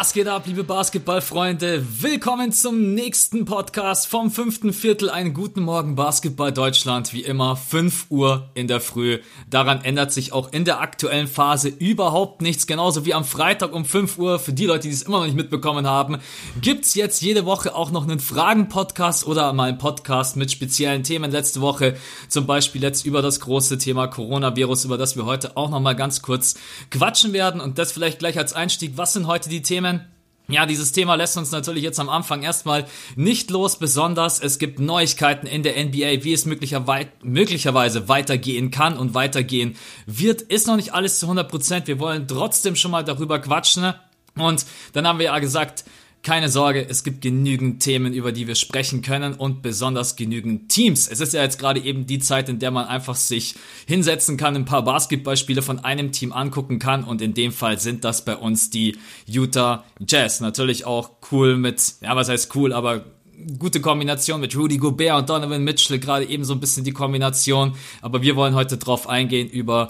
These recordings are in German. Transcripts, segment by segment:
Was geht ab, liebe Basketballfreunde? Willkommen zum nächsten Podcast vom fünften Viertel. Einen guten Morgen, Basketball Deutschland. Wie immer, 5 Uhr in der Früh. Daran ändert sich auch in der aktuellen Phase überhaupt nichts. Genauso wie am Freitag um 5 Uhr. Für die Leute, die es immer noch nicht mitbekommen haben, gibt's jetzt jede Woche auch noch einen Fragen-Podcast oder mal einen Podcast mit speziellen Themen. Letzte Woche zum Beispiel jetzt über das große Thema Coronavirus, über das wir heute auch noch mal ganz kurz quatschen werden. Und das vielleicht gleich als Einstieg. Was sind heute die Themen? Ja, dieses Thema lässt uns natürlich jetzt am Anfang erstmal nicht los, besonders es gibt Neuigkeiten in der NBA, wie es möglicherweise weitergehen kann und weitergehen wird. Ist noch nicht alles zu 100%, Prozent. wir wollen trotzdem schon mal darüber quatschen. Und dann haben wir ja gesagt, keine Sorge, es gibt genügend Themen, über die wir sprechen können und besonders genügend Teams. Es ist ja jetzt gerade eben die Zeit, in der man einfach sich hinsetzen kann, ein paar Basketballspiele von einem Team angucken kann und in dem Fall sind das bei uns die Utah Jazz. Natürlich auch cool mit, ja, was heißt cool, aber gute Kombination mit Rudy Gobert und Donovan Mitchell, gerade eben so ein bisschen die Kombination. Aber wir wollen heute drauf eingehen über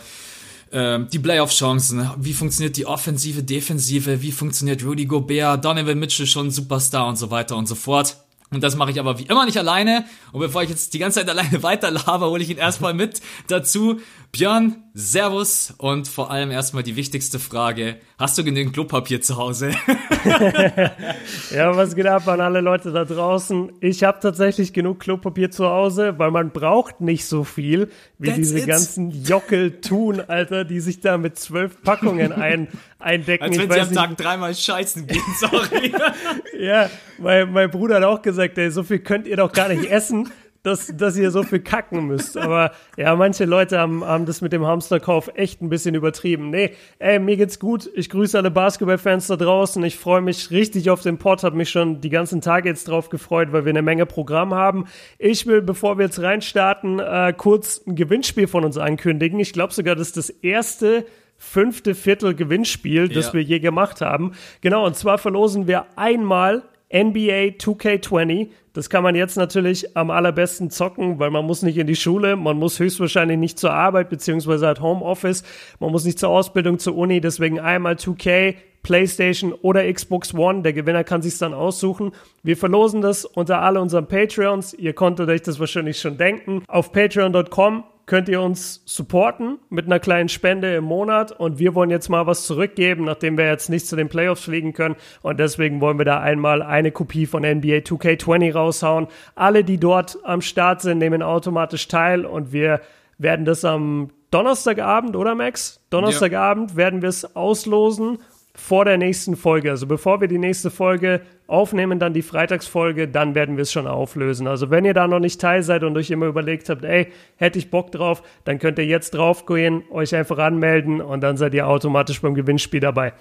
ähm, die Playoff-Chancen, wie funktioniert die Offensive, Defensive, wie funktioniert Rudy Gobert, Donovan Mitchell schon Superstar und so weiter und so fort. Und das mache ich aber wie immer nicht alleine. Und bevor ich jetzt die ganze Zeit alleine weiter laber, hole ich ihn erstmal mit dazu. Björn, Servus und vor allem erstmal die wichtigste Frage. Hast du genügend Klopapier zu Hause? ja, was geht ab an alle Leute da draußen? Ich habe tatsächlich genug Klopapier zu Hause, weil man braucht nicht so viel, wie That's diese it. ganzen Jockel tun, Alter, die sich da mit zwölf Packungen ein, eindecken. Als wenn ich sie am. Tag dreimal scheißen gehen, sorry. ja, mein, mein Bruder hat auch gesagt, ey, so viel könnt ihr doch gar nicht essen dass, dass ihr so viel kacken müsst. Aber ja, manche Leute haben, haben das mit dem Hamsterkauf echt ein bisschen übertrieben. Nee, ey, mir geht's gut. Ich grüße alle Basketballfans da draußen. Ich freue mich richtig auf den Pod, habe mich schon die ganzen Tage jetzt drauf gefreut, weil wir eine Menge Programm haben. Ich will, bevor wir jetzt reinstarten, äh, kurz ein Gewinnspiel von uns ankündigen. Ich glaube sogar, das ist das erste fünfte Viertel Gewinnspiel, das ja. wir je gemacht haben. Genau, und zwar verlosen wir einmal NBA 2K20. Das kann man jetzt natürlich am allerbesten zocken, weil man muss nicht in die Schule, man muss höchstwahrscheinlich nicht zur Arbeit beziehungsweise hat Homeoffice, man muss nicht zur Ausbildung, zur Uni, deswegen einmal 2K, PlayStation oder Xbox One. Der Gewinner kann sich dann aussuchen. Wir verlosen das unter alle unseren Patreons. Ihr konntet euch das wahrscheinlich schon denken. Auf patreon.com könnt ihr uns supporten mit einer kleinen Spende im Monat und wir wollen jetzt mal was zurückgeben, nachdem wir jetzt nicht zu den Playoffs fliegen können und deswegen wollen wir da einmal eine Kopie von NBA 2K20 raushauen. Alle, die dort am Start sind, nehmen automatisch teil und wir werden das am Donnerstagabend, oder Max? Donnerstagabend ja. werden wir es auslosen vor der nächsten Folge. Also bevor wir die nächste Folge aufnehmen, dann die Freitagsfolge, dann werden wir es schon auflösen. Also wenn ihr da noch nicht teil seid und euch immer überlegt habt, ey, hätte ich Bock drauf, dann könnt ihr jetzt drauf gehen, euch einfach anmelden und dann seid ihr automatisch beim Gewinnspiel dabei.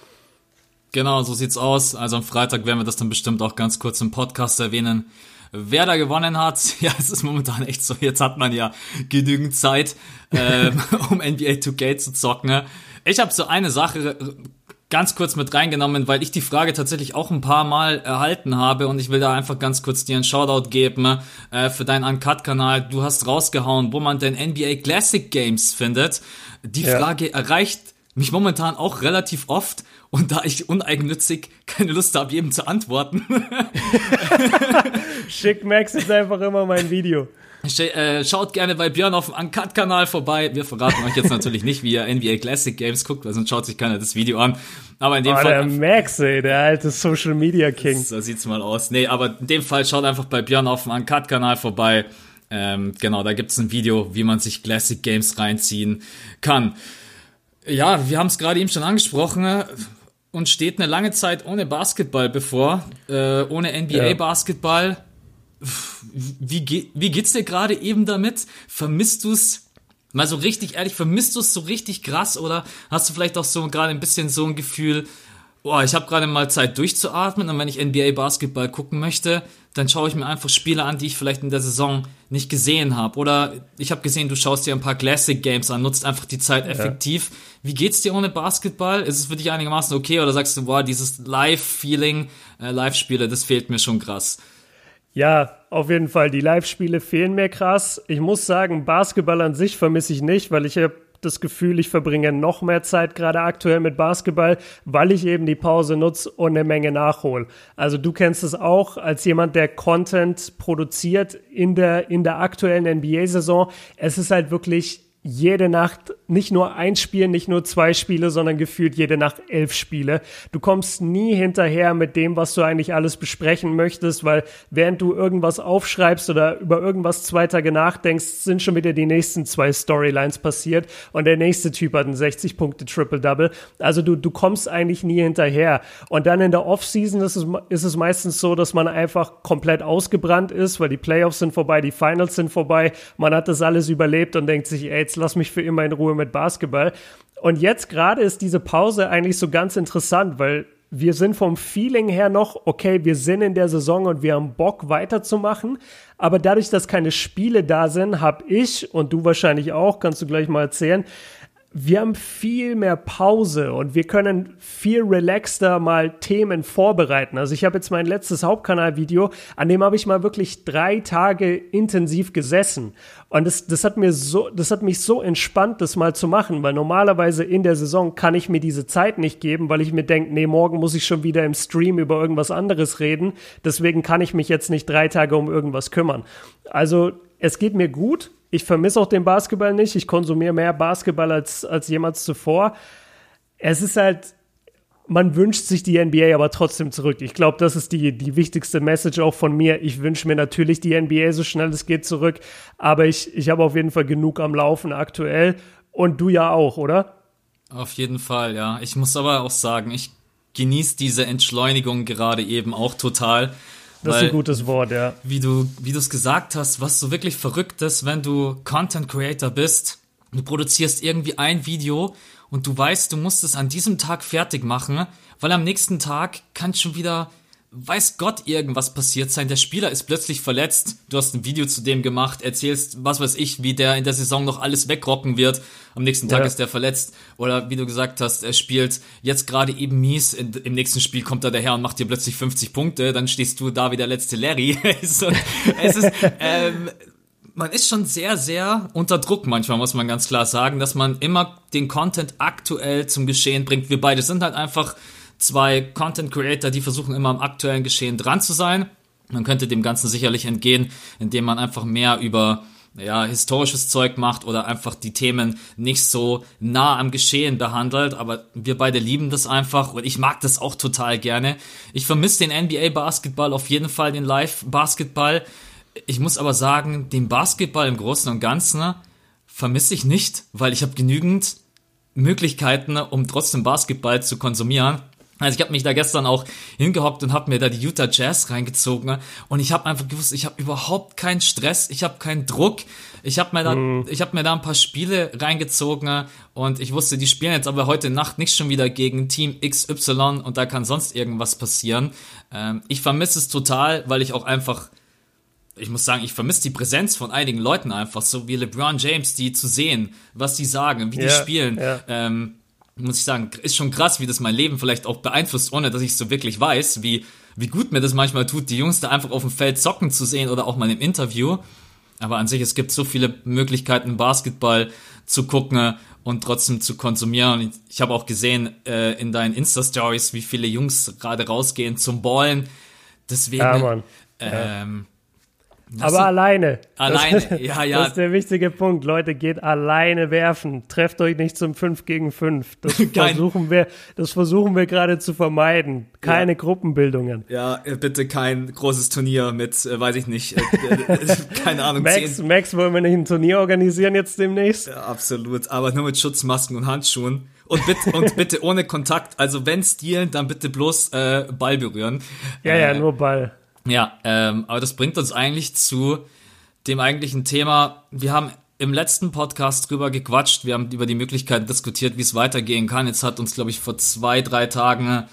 Genau, so sieht's aus. Also am Freitag werden wir das dann bestimmt auch ganz kurz im Podcast erwähnen. Wer da gewonnen hat, ja, es ist momentan echt so, jetzt hat man ja genügend Zeit, ähm, um NBA 2K zu zocken. Ich habe so eine Sache ganz kurz mit reingenommen, weil ich die Frage tatsächlich auch ein paar Mal erhalten habe und ich will da einfach ganz kurz dir einen Shoutout geben äh, für deinen Uncut-Kanal. Du hast rausgehauen, wo man denn NBA Classic Games findet. Die ja. Frage erreicht mich momentan auch relativ oft und da ich uneigennützig keine Lust habe, jedem zu antworten. Schick Max ist einfach immer mein Video. Äh, schaut gerne bei Björn auf dem Uncut-Kanal vorbei. Wir verraten euch jetzt natürlich nicht, wie ihr NBA Classic Games guckt, weil sonst schaut sich keiner das Video an. Aber in dem oh, Fall. Der Max, ey, der alte Social Media King. So sieht's mal aus. Nee, aber in dem Fall schaut einfach bei Björn auf dem Uncut-Kanal vorbei. Ähm, genau, da gibt's ein Video, wie man sich Classic Games reinziehen kann. Ja, wir haben es gerade eben schon angesprochen. Uns steht eine lange Zeit ohne Basketball bevor, äh, ohne NBA-Basketball. Ja wie, ge wie geht's dir gerade eben damit? Vermisst du's? Mal so richtig ehrlich, vermisst du es so richtig krass oder hast du vielleicht auch so gerade ein bisschen so ein Gefühl, boah, ich habe gerade mal Zeit durchzuatmen und wenn ich NBA Basketball gucken möchte, dann schaue ich mir einfach Spiele an, die ich vielleicht in der Saison nicht gesehen habe. Oder ich habe gesehen, du schaust dir ein paar Classic Games an, nutzt einfach die Zeit effektiv. Ja. Wie geht's dir ohne Basketball? Ist es für dich einigermaßen okay oder sagst du, boah, dieses Live-Feeling, äh, Live-Spiele, das fehlt mir schon krass? Ja, auf jeden Fall. Die Live-Spiele fehlen mir krass. Ich muss sagen, Basketball an sich vermisse ich nicht, weil ich habe das Gefühl, ich verbringe noch mehr Zeit gerade aktuell mit Basketball, weil ich eben die Pause nutze und eine Menge nachhole. Also du kennst es auch als jemand, der Content produziert in der, in der aktuellen NBA-Saison. Es ist halt wirklich jede Nacht nicht nur ein Spiel, nicht nur zwei Spiele, sondern gefühlt jede Nacht elf Spiele. Du kommst nie hinterher mit dem, was du eigentlich alles besprechen möchtest, weil während du irgendwas aufschreibst oder über irgendwas zwei Tage nachdenkst, sind schon wieder die nächsten zwei Storylines passiert und der nächste Typ hat einen 60 Punkte Triple-Double. Also du, du kommst eigentlich nie hinterher. Und dann in der Offseason ist es, ist es meistens so, dass man einfach komplett ausgebrannt ist, weil die Playoffs sind vorbei, die Finals sind vorbei, man hat das alles überlebt und denkt sich, ey, jetzt lass mich für immer in Ruhe mit Basketball. Und jetzt gerade ist diese Pause eigentlich so ganz interessant, weil wir sind vom Feeling her noch, okay, wir sind in der Saison und wir haben Bock weiterzumachen. Aber dadurch, dass keine Spiele da sind, habe ich und du wahrscheinlich auch, kannst du gleich mal erzählen, wir haben viel mehr Pause und wir können viel relaxter mal Themen vorbereiten. Also ich habe jetzt mein letztes Hauptkanalvideo, an dem habe ich mal wirklich drei Tage intensiv gesessen. Und das, das hat mir so, das hat mich so entspannt, das mal zu machen, weil normalerweise in der Saison kann ich mir diese Zeit nicht geben, weil ich mir denke, nee, morgen muss ich schon wieder im Stream über irgendwas anderes reden. Deswegen kann ich mich jetzt nicht drei Tage um irgendwas kümmern. Also es geht mir gut, ich vermisse auch den Basketball nicht. Ich konsumiere mehr Basketball als, als jemals zuvor. Es ist halt, man wünscht sich die NBA aber trotzdem zurück. Ich glaube, das ist die, die wichtigste Message auch von mir. Ich wünsche mir natürlich die NBA so schnell es geht zurück, aber ich, ich habe auf jeden Fall genug am Laufen aktuell. Und du ja auch, oder? Auf jeden Fall, ja. Ich muss aber auch sagen, ich genieße diese Entschleunigung gerade eben auch total. Das Weil, ist ein gutes Wort, ja. Wie du, wie du es gesagt hast, was so wirklich verrückt ist, wenn du Content Creator bist, du produzierst irgendwie ein Video und du weißt, du musst es an diesem Tag fertig machen, weil am nächsten Tag kann schon wieder weiß Gott irgendwas passiert sein. Der Spieler ist plötzlich verletzt. Du hast ein Video zu dem gemacht, erzählst, was weiß ich, wie der in der Saison noch alles wegrocken wird. Am nächsten Tag ja. ist der verletzt. Oder wie du gesagt hast, er spielt jetzt gerade eben mies. Im nächsten Spiel kommt er daher und macht dir plötzlich 50 Punkte. Dann stehst du da wie der letzte Larry. es ist, ähm, man ist schon sehr, sehr unter Druck manchmal, muss man ganz klar sagen, dass man immer den Content aktuell zum Geschehen bringt. Wir beide sind halt einfach zwei Content Creator, die versuchen immer am aktuellen Geschehen dran zu sein. Man könnte dem Ganzen sicherlich entgehen, indem man einfach mehr über ja, historisches Zeug macht oder einfach die Themen nicht so nah am Geschehen behandelt, aber wir beide lieben das einfach und ich mag das auch total gerne. Ich vermisse den NBA Basketball auf jeden Fall, den Live Basketball. Ich muss aber sagen, den Basketball im Großen und Ganzen vermisse ich nicht, weil ich habe genügend Möglichkeiten, um trotzdem Basketball zu konsumieren. Also ich habe mich da gestern auch hingehockt und habe mir da die Utah Jazz reingezogen und ich habe einfach gewusst, ich habe überhaupt keinen Stress, ich habe keinen Druck. Ich habe mir da mhm. ich habe mir da ein paar Spiele reingezogen und ich wusste, die spielen jetzt aber heute Nacht nicht schon wieder gegen Team XY und da kann sonst irgendwas passieren. Ähm, ich vermisse es total, weil ich auch einfach ich muss sagen, ich vermisse die Präsenz von einigen Leuten einfach, so wie LeBron James, die zu sehen, was die sagen, wie die ja, spielen. Ja. Ähm, muss ich sagen, ist schon krass, wie das mein Leben vielleicht auch beeinflusst, ohne dass ich so wirklich weiß, wie, wie gut mir das manchmal tut, die Jungs da einfach auf dem Feld zocken zu sehen oder auch mal im Interview. Aber an sich, es gibt so viele Möglichkeiten, Basketball zu gucken und trotzdem zu konsumieren. Und ich habe auch gesehen äh, in deinen Insta-Stories, wie viele Jungs gerade rausgehen zum Ballen. Deswegen, ja. Ähm, das Aber alleine. Alleine, das, ja, ja. Das ist der wichtige Punkt. Leute, geht alleine werfen. Trefft euch nicht zum 5 gegen 5. Das versuchen wir, das versuchen wir gerade zu vermeiden. Keine ja. Gruppenbildungen. Ja, äh, bitte kein großes Turnier mit, äh, weiß ich nicht, äh, keine Ahnung. Max, 10. Max, wollen wir nicht ein Turnier organisieren jetzt demnächst? Ja, absolut. Aber nur mit Schutzmasken und Handschuhen. Und bitte, und bitte ohne Kontakt. Also wenn stielen, dann bitte bloß äh, Ball berühren. Ja, ja, nur Ball. Ja, ähm, aber das bringt uns eigentlich zu dem eigentlichen Thema. Wir haben im letzten Podcast drüber gequatscht, wir haben über die Möglichkeit diskutiert, wie es weitergehen kann. Jetzt hat uns, glaube ich, vor zwei, drei Tagen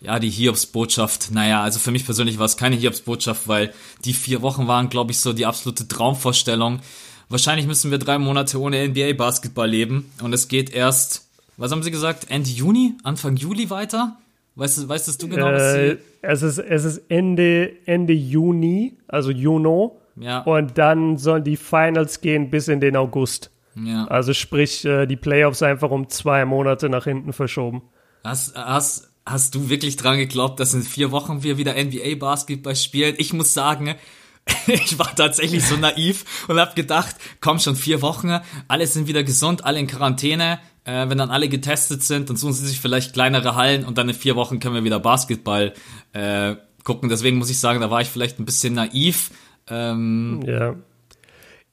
ja, die Hiobsbotschaft, naja, also für mich persönlich war es keine Hiobsbotschaft, weil die vier Wochen waren, glaube ich, so die absolute Traumvorstellung. Wahrscheinlich müssen wir drei Monate ohne NBA-Basketball leben und es geht erst, was haben Sie gesagt, Ende Juni, Anfang Juli weiter? Weißt du, weißt du genau, was äh, es ist Es ist Ende, Ende Juni, also Juno. Ja. Und dann sollen die Finals gehen bis in den August. Ja. Also sprich, äh, die Playoffs einfach um zwei Monate nach hinten verschoben. Hast, hast, hast du wirklich dran geglaubt, dass in vier Wochen wir wieder NBA-Basketball spielen? Ich muss sagen, ich war tatsächlich so naiv und habe gedacht, komm schon vier Wochen, alle sind wieder gesund, alle in Quarantäne. Äh, wenn dann alle getestet sind, dann suchen sie sich vielleicht kleinere Hallen und dann in vier Wochen können wir wieder Basketball äh, gucken. Deswegen muss ich sagen, da war ich vielleicht ein bisschen naiv. Ähm, ja.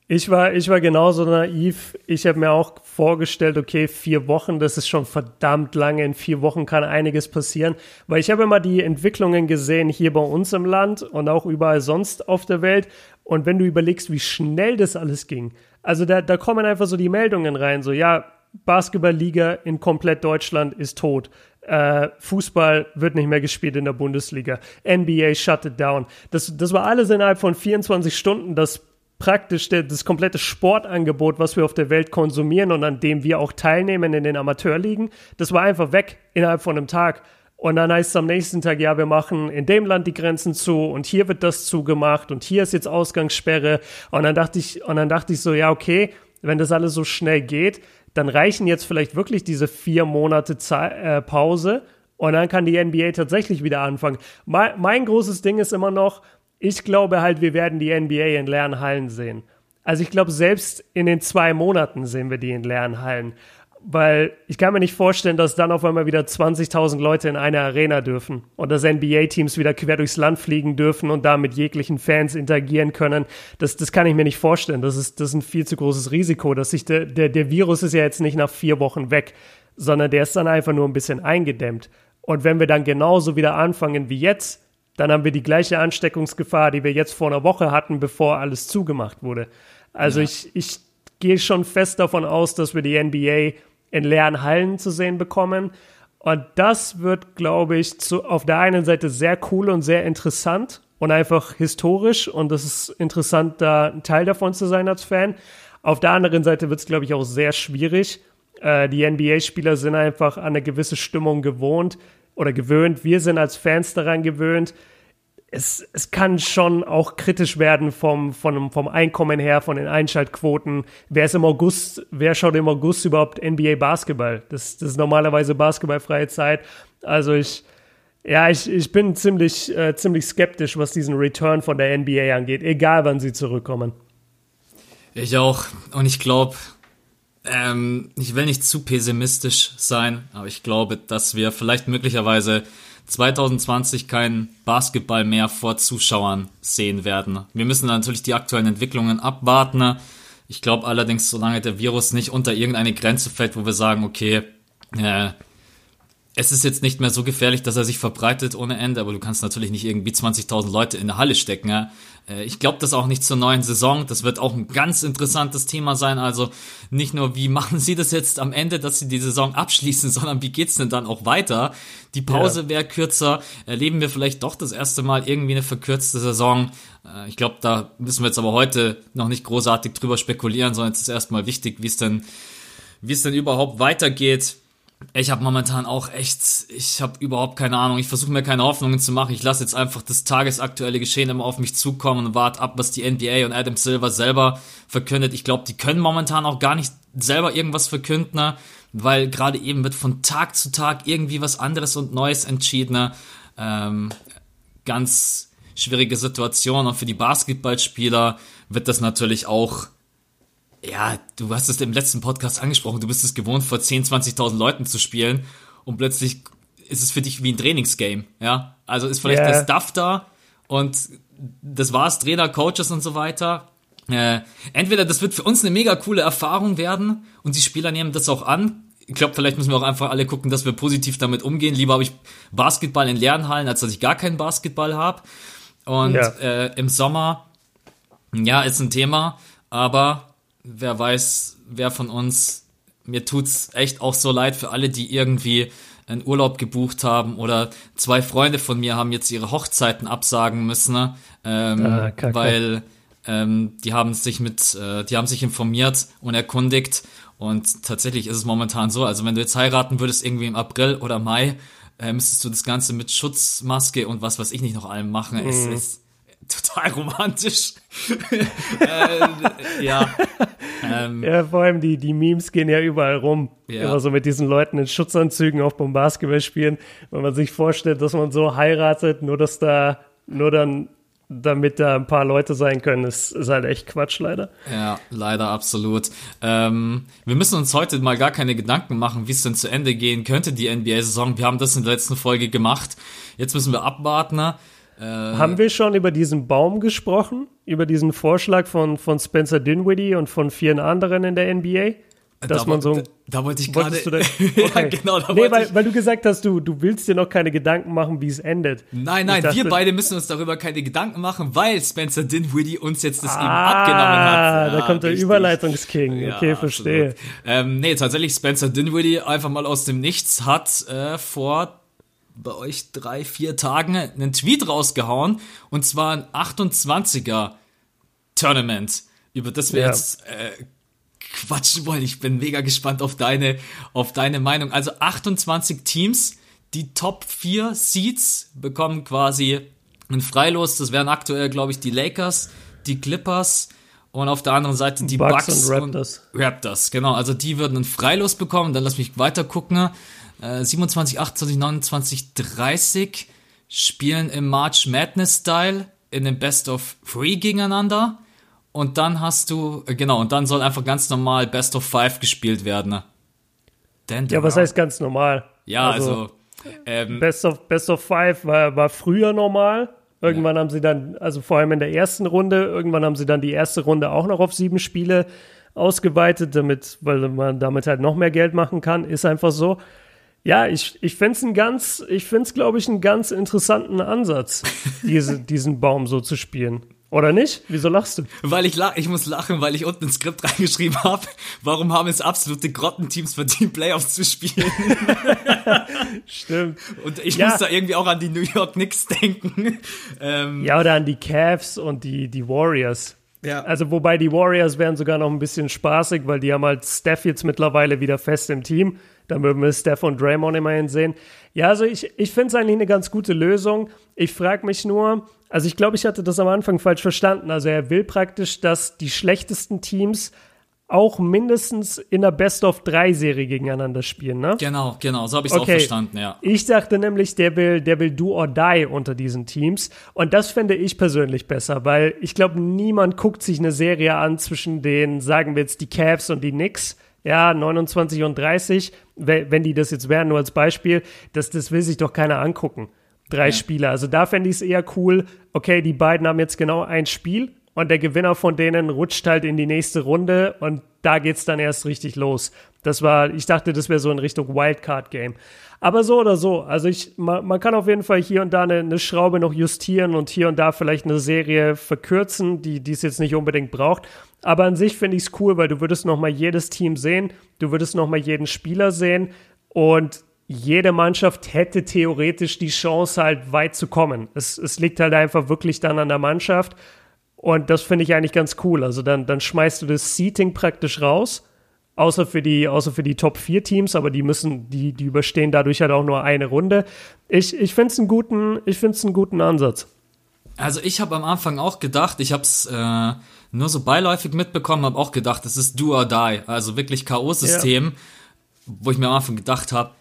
Ich war, ich war genauso naiv. Ich habe mir auch vorgestellt, okay, vier Wochen, das ist schon verdammt lange. In vier Wochen kann einiges passieren. Weil ich habe immer die Entwicklungen gesehen hier bei uns im Land und auch überall sonst auf der Welt. Und wenn du überlegst, wie schnell das alles ging, also da, da kommen einfach so die Meldungen rein, so ja, Basketballliga in komplett Deutschland ist tot. Äh, Fußball wird nicht mehr gespielt in der Bundesliga. NBA shut it down. Das, das war alles innerhalb von 24 Stunden, das praktisch der, das komplette Sportangebot, was wir auf der Welt konsumieren und an dem wir auch teilnehmen in den Amateurligen, das war einfach weg innerhalb von einem Tag. Und dann heißt es am nächsten Tag, ja, wir machen in dem Land die Grenzen zu und hier wird das zugemacht und hier ist jetzt Ausgangssperre. Und dann dachte ich, und dann dachte ich so, ja, okay, wenn das alles so schnell geht, dann reichen jetzt vielleicht wirklich diese vier Monate äh, Pause und dann kann die NBA tatsächlich wieder anfangen. Mein, mein großes Ding ist immer noch, ich glaube halt, wir werden die NBA in leeren Hallen sehen. Also ich glaube, selbst in den zwei Monaten sehen wir die in leeren Hallen. Weil ich kann mir nicht vorstellen, dass dann auf einmal wieder 20.000 Leute in einer Arena dürfen und dass NBA-Teams wieder quer durchs Land fliegen dürfen und da mit jeglichen Fans interagieren können. Das, das kann ich mir nicht vorstellen. Das ist, das ist ein viel zu großes Risiko. Dass sich der, der, der Virus ist ja jetzt nicht nach vier Wochen weg, sondern der ist dann einfach nur ein bisschen eingedämmt. Und wenn wir dann genauso wieder anfangen wie jetzt, dann haben wir die gleiche Ansteckungsgefahr, die wir jetzt vor einer Woche hatten, bevor alles zugemacht wurde. Also ja. ich, ich gehe schon fest davon aus, dass wir die NBA in leeren Hallen zu sehen bekommen. Und das wird, glaube ich, zu, auf der einen Seite sehr cool und sehr interessant und einfach historisch. Und das ist interessant, da ein Teil davon zu sein als Fan. Auf der anderen Seite wird es, glaube ich, auch sehr schwierig. Äh, die NBA-Spieler sind einfach an eine gewisse Stimmung gewohnt oder gewöhnt. Wir sind als Fans daran gewöhnt. Es, es kann schon auch kritisch werden vom, vom, vom Einkommen her, von den Einschaltquoten. Wer ist im August, wer schaut im August überhaupt NBA Basketball? Das, das ist normalerweise basketballfreie Zeit. Also ich, ja, ich, ich bin ziemlich, äh, ziemlich skeptisch, was diesen Return von der NBA angeht, egal wann sie zurückkommen. Ich auch. Und ich glaube, ähm, ich will nicht zu pessimistisch sein, aber ich glaube, dass wir vielleicht möglicherweise 2020 kein Basketball mehr vor Zuschauern sehen werden. Wir müssen natürlich die aktuellen Entwicklungen abwarten. Ich glaube allerdings, solange der Virus nicht unter irgendeine Grenze fällt, wo wir sagen, okay, äh, es ist jetzt nicht mehr so gefährlich, dass er sich verbreitet ohne Ende, aber du kannst natürlich nicht irgendwie 20.000 Leute in der Halle stecken. Ja? Äh, ich glaube das auch nicht zur neuen Saison. Das wird auch ein ganz interessantes Thema sein. Also nicht nur, wie machen sie das jetzt am Ende, dass sie die Saison abschließen, sondern wie geht's denn dann auch weiter? Die Pause ja. wäre kürzer. Erleben wir vielleicht doch das erste Mal irgendwie eine verkürzte Saison. Äh, ich glaube, da müssen wir jetzt aber heute noch nicht großartig drüber spekulieren, sondern es ist erstmal wichtig, wie es denn, wie es denn überhaupt weitergeht. Ich habe momentan auch echt, ich habe überhaupt keine Ahnung. Ich versuche mir keine Hoffnungen zu machen. Ich lasse jetzt einfach das tagesaktuelle Geschehen immer auf mich zukommen und warte ab, was die NBA und Adam Silver selber verkündet. Ich glaube, die können momentan auch gar nicht selber irgendwas verkünden, ne? weil gerade eben wird von Tag zu Tag irgendwie was anderes und Neues entschieden. Ne? Ähm, ganz schwierige Situation und für die Basketballspieler wird das natürlich auch ja, du hast es im letzten Podcast angesprochen, du bist es gewohnt, vor 10, 20.000 Leuten zu spielen und plötzlich ist es für dich wie ein Trainingsgame, ja. Also ist vielleicht yeah. der Stuff da und das war's, Trainer, Coaches und so weiter. Äh, entweder das wird für uns eine mega coole Erfahrung werden und die Spieler nehmen das auch an. Ich glaube, vielleicht müssen wir auch einfach alle gucken, dass wir positiv damit umgehen. Lieber habe ich Basketball in Lernhallen, als dass ich gar keinen Basketball habe. Und ja. äh, im Sommer, ja, ist ein Thema, aber wer weiß, wer von uns, mir tut's echt auch so leid für alle, die irgendwie einen Urlaub gebucht haben oder zwei Freunde von mir haben jetzt ihre Hochzeiten absagen müssen, ne? ähm, ah, weil ähm, die haben sich mit, äh, die haben sich informiert und erkundigt und tatsächlich ist es momentan so, also wenn du jetzt heiraten würdest irgendwie im April oder Mai, äh, müsstest du das Ganze mit Schutzmaske und was weiß ich nicht noch allem machen. Mhm. Es ist total romantisch. äh, ja, Ähm, ja, vor allem die, die Memes gehen ja überall rum. Ja. Immer so mit diesen Leuten in Schutzanzügen auch beim Basketballspielen. Wenn man sich vorstellt, dass man so heiratet, nur dass da, nur dann damit da ein paar Leute sein können, ist, ist halt echt Quatsch, leider. Ja, leider absolut. Ähm, wir müssen uns heute mal gar keine Gedanken machen, wie es denn zu Ende gehen könnte, die NBA-Saison. Wir haben das in der letzten Folge gemacht. Jetzt müssen wir abwarten. Äh, haben wir schon über diesen Baum gesprochen? Über diesen Vorschlag von, von Spencer Dinwiddie und von vielen anderen in der NBA? dass da, man so. Da, da wollte ich gerade. Okay. ja, genau, da nee, weil, weil du gesagt hast, du, du willst dir noch keine Gedanken machen, wie es endet. Nein, nein, dachte, wir beide müssen uns darüber keine Gedanken machen, weil Spencer Dinwiddie uns jetzt das ah, eben abgenommen hat. Ah, da kommt der richtig. Überleitungsking. Ja, okay, verstehe. Ähm, nee, tatsächlich Spencer Dinwiddie einfach mal aus dem Nichts hat äh, vor bei euch drei, vier Tagen einen Tweet rausgehauen und zwar ein 28er Tournament, über das wir ja. jetzt äh, quatschen wollen. Ich bin mega gespannt auf deine, auf deine Meinung. Also 28 Teams, die Top 4 Seeds bekommen quasi ein Freilos. Das wären aktuell, glaube ich, die Lakers, die Clippers und auf der anderen Seite die Bucks, Bucks und Raptors. Und Raptors, genau. Also die würden ein Freilos bekommen. Dann lass mich weiter gucken. Äh, 27, 28, 29, 30 spielen im March Madness Style in dem Best of Three gegeneinander. Und dann hast du, äh, genau, und dann soll einfach ganz normal Best of Five gespielt werden. Denn ja, was heißt ganz normal? Ja, also. also ähm, Best, of, Best of Five war, war früher normal. Irgendwann ja. haben sie dann, also vor allem in der ersten Runde, irgendwann haben sie dann die erste Runde auch noch auf sieben Spiele ausgeweitet, damit, weil man damit halt noch mehr Geld machen kann. Ist einfach so. Ja, ich, ich fände es ein ganz, ich finde es, glaube ich, einen ganz interessanten Ansatz, diese, diesen Baum so zu spielen. Oder nicht? Wieso lachst du? Weil ich lach, ich muss lachen, weil ich unten ins Skript reingeschrieben habe, warum haben es absolute Grottenteams verdient, Playoffs zu spielen? Stimmt. Und ich ja. muss da irgendwie auch an die New York Knicks denken. Ähm, ja, oder an die Cavs und die, die Warriors. Ja. Also wobei die Warriors wären sogar noch ein bisschen spaßig, weil die haben halt Steph jetzt mittlerweile wieder fest im Team. Da würden wir Steph und Draymond immerhin sehen. Ja, also ich, ich finde es eigentlich eine ganz gute Lösung. Ich frage mich nur, also ich glaube, ich hatte das am Anfang falsch verstanden. Also er will praktisch, dass die schlechtesten Teams auch mindestens in der Best-of-3-Serie gegeneinander spielen, ne? Genau, genau, so habe ich es okay. auch verstanden, ja. Ich dachte nämlich, der will, der will do or die unter diesen Teams. Und das fände ich persönlich besser, weil ich glaube, niemand guckt sich eine Serie an zwischen den, sagen wir jetzt, die Cavs und die Knicks ja, 29 und 30, wenn die das jetzt wären, nur als Beispiel, das, das will sich doch keiner angucken. Drei ja. Spieler. Also da fände ich es eher cool, okay, die beiden haben jetzt genau ein Spiel und der Gewinner von denen rutscht halt in die nächste Runde und da geht's dann erst richtig los. Das war, ich dachte, das wäre so in Richtung Wildcard-Game. Aber so oder so, also ich, man, man, kann auf jeden Fall hier und da eine, eine, Schraube noch justieren und hier und da vielleicht eine Serie verkürzen, die, es jetzt nicht unbedingt braucht. Aber an sich finde ich es cool, weil du würdest noch mal jedes Team sehen, du würdest noch mal jeden Spieler sehen und jede Mannschaft hätte theoretisch die Chance, halt weit zu kommen. Es, es liegt halt einfach wirklich dann an der Mannschaft. Und das finde ich eigentlich ganz cool. Also dann, dann schmeißt du das Seating praktisch raus, außer für die, außer für die Top 4 Teams, aber die müssen, die, die überstehen dadurch halt auch nur eine Runde. Ich, ich finde es einen guten, ich finde es einen guten Ansatz. Also ich habe am Anfang auch gedacht, ich habe es äh, nur so beiläufig mitbekommen, habe auch gedacht, es ist Do or Die, also wirklich K.O.-System, ja. wo ich mir am Anfang gedacht habe,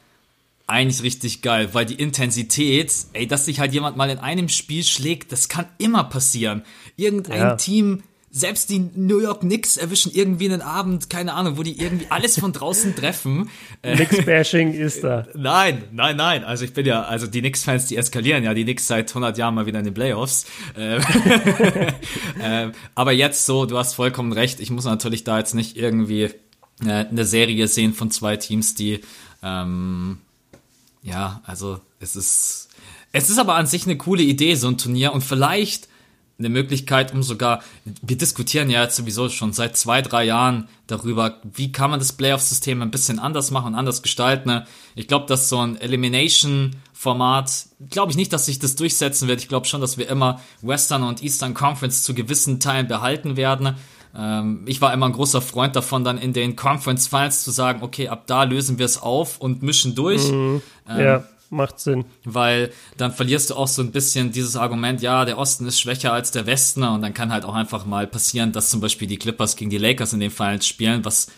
eigentlich richtig geil, weil die Intensität, ey, dass sich halt jemand mal in einem Spiel schlägt, das kann immer passieren. Irgendein ja. Team, selbst die New York Knicks erwischen irgendwie einen Abend, keine Ahnung, wo die irgendwie alles von draußen treffen. Äh, Knicks-Bashing ist da. Nein, nein, nein. Also ich bin ja, also die Knicks-Fans, die eskalieren ja, die Knicks seit 100 Jahren mal wieder in den Playoffs. Äh, äh, aber jetzt so, du hast vollkommen recht, ich muss natürlich da jetzt nicht irgendwie eine Serie sehen von zwei Teams, die ähm, ja, also es ist, es ist aber an sich eine coole Idee, so ein Turnier und vielleicht eine Möglichkeit, um sogar, wir diskutieren ja jetzt sowieso schon seit zwei, drei Jahren darüber, wie kann man das Playoff-System ein bisschen anders machen und anders gestalten. Ich glaube, dass so ein Elimination-Format, glaube ich nicht, dass sich das durchsetzen wird. Ich glaube schon, dass wir immer Western und Eastern Conference zu gewissen Teilen behalten werden. Ähm, ich war immer ein großer Freund davon, dann in den Conference Finals zu sagen, okay, ab da lösen wir es auf und mischen durch. Mhm. Ähm, ja. Macht Sinn. Weil dann verlierst du auch so ein bisschen dieses Argument, ja, der Osten ist schwächer als der Westen und dann kann halt auch einfach mal passieren, dass zum Beispiel die Clippers gegen die Lakers in den Finals spielen, was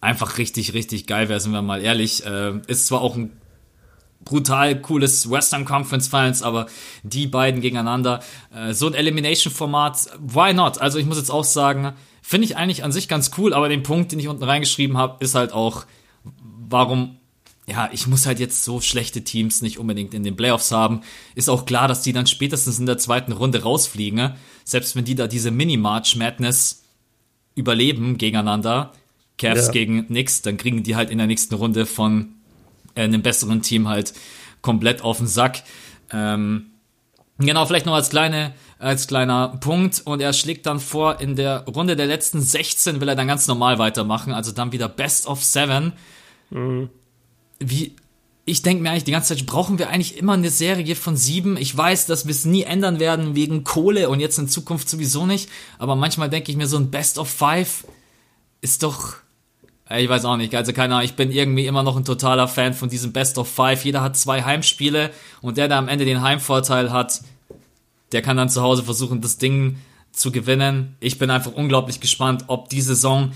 einfach richtig, richtig geil wäre, sind wir mal ehrlich. Äh, ist zwar auch ein brutal cooles Western Conference Finals, aber die beiden gegeneinander, äh, so ein Elimination-Format, why not? Also ich muss jetzt auch sagen, finde ich eigentlich an sich ganz cool, aber den Punkt, den ich unten reingeschrieben habe, ist halt auch, warum ja, ich muss halt jetzt so schlechte Teams nicht unbedingt in den Playoffs haben. Ist auch klar, dass die dann spätestens in der zweiten Runde rausfliegen. Ne? Selbst wenn die da diese Mini-March Madness überleben gegeneinander, Cavs ja. gegen Knicks, dann kriegen die halt in der nächsten Runde von äh, einem besseren Team halt komplett auf den Sack. Ähm, genau, vielleicht noch als kleine als kleiner Punkt und er schlägt dann vor, in der Runde der letzten 16 will er dann ganz normal weitermachen, also dann wieder Best of Seven. Mhm wie, ich denke mir eigentlich die ganze Zeit, brauchen wir eigentlich immer eine Serie von sieben? Ich weiß, dass wir es nie ändern werden wegen Kohle und jetzt in Zukunft sowieso nicht, aber manchmal denke ich mir, so ein Best of Five ist doch, ich weiß auch nicht, also keine Ahnung, ich bin irgendwie immer noch ein totaler Fan von diesem Best of Five. Jeder hat zwei Heimspiele und der, der am Ende den Heimvorteil hat, der kann dann zu Hause versuchen, das Ding zu gewinnen. Ich bin einfach unglaublich gespannt, ob die Saison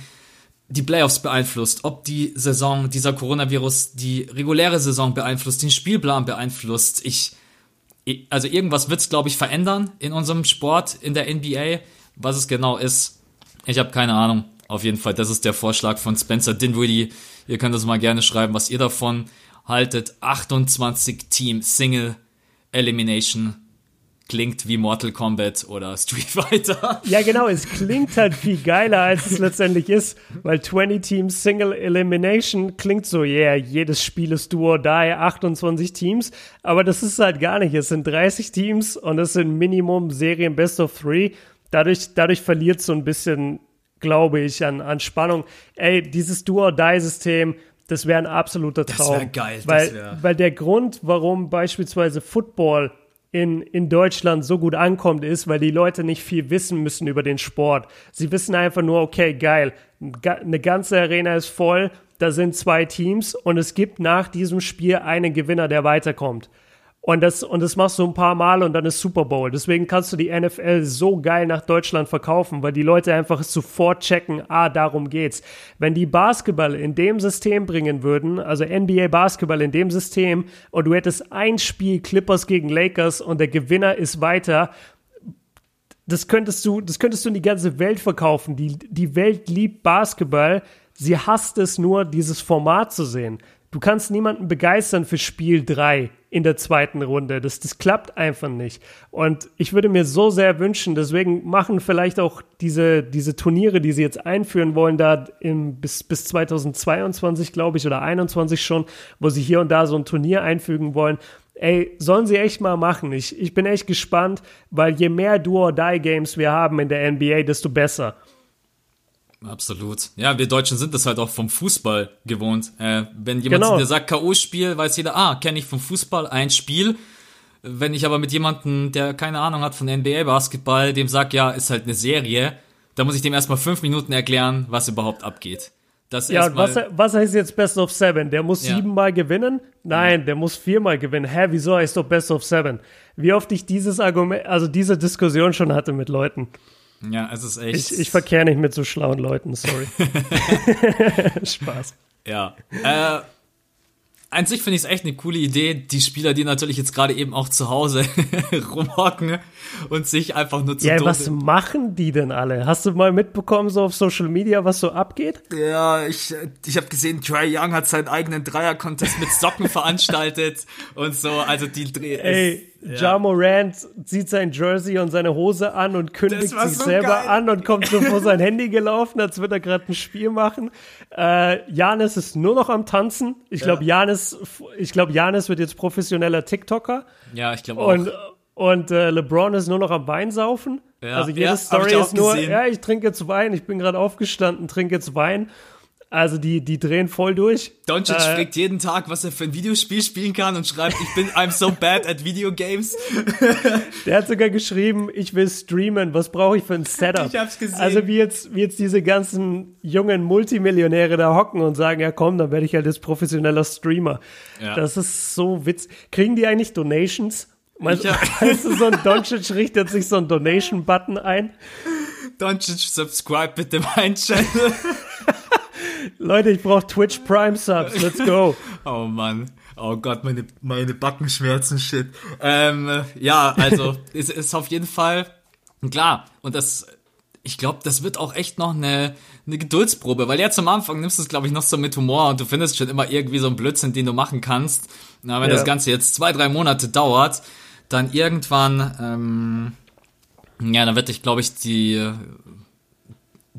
die Playoffs beeinflusst, ob die Saison, dieser Coronavirus die reguläre Saison beeinflusst, den Spielplan beeinflusst. Ich, also irgendwas wird es, glaube ich, verändern in unserem Sport, in der NBA. Was es genau ist, ich habe keine Ahnung. Auf jeden Fall, das ist der Vorschlag von Spencer Dinwiddie. Ihr könnt das mal gerne schreiben, was ihr davon haltet. 28 Team Single Elimination klingt wie Mortal Kombat oder Street Fighter. Ja, genau, es klingt halt viel geiler, als es letztendlich ist, weil 20 Teams Single Elimination klingt so, yeah, jedes Spiel ist do or die, 28 Teams, aber das ist halt gar nicht. Es sind 30 Teams und es sind Minimum Serien Best of Three. Dadurch, dadurch verliert so ein bisschen, glaube ich, an, an Spannung. Ey, dieses do or die System, das wäre ein absoluter Traum. Das wäre geil. Weil, weil der Grund, warum beispielsweise Football in, in Deutschland so gut ankommt, ist, weil die Leute nicht viel wissen müssen über den Sport. Sie wissen einfach nur, okay, geil, eine ganze Arena ist voll, da sind zwei Teams und es gibt nach diesem Spiel einen Gewinner, der weiterkommt. Und das, und das machst du ein paar Mal und dann ist Super Bowl. Deswegen kannst du die NFL so geil nach Deutschland verkaufen, weil die Leute einfach sofort checken, ah, darum geht's. Wenn die Basketball in dem System bringen würden, also NBA Basketball in dem System, und du hättest ein Spiel Clippers gegen Lakers und der Gewinner ist weiter, das könntest du, das könntest du in die ganze Welt verkaufen. Die, die Welt liebt Basketball. Sie hasst es nur, dieses Format zu sehen. Du kannst niemanden begeistern für Spiel 3 in der zweiten Runde. Das, das klappt einfach nicht. Und ich würde mir so sehr wünschen, deswegen machen vielleicht auch diese, diese Turniere, die sie jetzt einführen wollen, da im, bis, bis 2022, glaube ich, oder 2021 schon, wo sie hier und da so ein Turnier einfügen wollen. Ey, sollen sie echt mal machen. Ich, ich bin echt gespannt, weil je mehr Do-or-Die-Games wir haben in der NBA, desto besser. Absolut. Ja, wir Deutschen sind das halt auch vom Fußball gewohnt. Äh, wenn jemand genau. dir sagt K.O.-Spiel, weiß jeder, ah, kenne ich vom Fußball ein Spiel. Wenn ich aber mit jemandem, der keine Ahnung hat von NBA-Basketball, dem sag, ja, ist halt eine Serie, da muss ich dem erstmal fünf Minuten erklären, was überhaupt abgeht. Das ja, was, was heißt jetzt Best of Seven? Der muss ja. siebenmal gewinnen? Nein, ja. der muss viermal gewinnen. Hä, wieso heißt doch Best of Seven? Wie oft ich dieses Argument, also diese Diskussion schon hatte mit Leuten. Ja, es ist echt. Ich, ich verkehre nicht mit so schlauen Leuten, sorry. Spaß. Ja. Äh, an sich finde ich es echt eine coole Idee. Die Spieler, die natürlich jetzt gerade eben auch zu Hause rumhocken und sich einfach nur zu Ja, was machen die denn alle? Hast du mal mitbekommen, so auf Social Media, was so abgeht? Ja, ich, ich habe gesehen, Trey Young hat seinen eigenen Dreier-Contest mit Socken veranstaltet und so. Also die Dreh. Ey, ja. Ja Morant zieht sein Jersey und seine Hose an und kündigt sich so selber geil. an und kommt so vor sein Handy gelaufen, als würde er gerade ein Spiel machen. Äh, Janis ist nur noch am Tanzen. Ich glaube, ja. Janis, ich glaube, Janis wird jetzt professioneller TikToker. Ja, ich glaube auch. Und, und äh, LeBron ist nur noch am Wein saufen. Ja, also jede ja, Story ist nur, gesehen. ja, ich trinke jetzt Wein, ich bin gerade aufgestanden, trinke jetzt Wein. Also die, die drehen voll durch. Doncic äh, fragt jeden Tag, was er für ein Videospiel spielen kann und schreibt, ich bin I'm so bad at video games. Der hat sogar geschrieben, ich will streamen, was brauche ich für ein Setup? Ich hab's gesehen. Also wie jetzt, wie jetzt diese ganzen jungen Multimillionäre da hocken und sagen, ja komm, dann werde ich halt jetzt professioneller Streamer. Ja. Das ist so witz. Kriegen die eigentlich Donations? Meinst, meinst du, so ein Doncic richtet sich so ein Donation-Button ein? Doncic, subscribe bitte mein Channel. Leute, ich brauche Twitch Prime Subs. Let's go. oh Mann. Oh Gott, meine, meine Backenschmerzen, shit. Ähm, ja, also, es ist auf jeden Fall klar. Und das, ich glaube, das wird auch echt noch eine, eine Geduldsprobe, weil jetzt am Anfang nimmst du es, glaube ich, noch so mit Humor und du findest schon immer irgendwie so einen Blödsinn, den du machen kannst. Na, wenn ja. das Ganze jetzt zwei, drei Monate dauert, dann irgendwann, ähm, ja, dann wird dich, glaube ich, die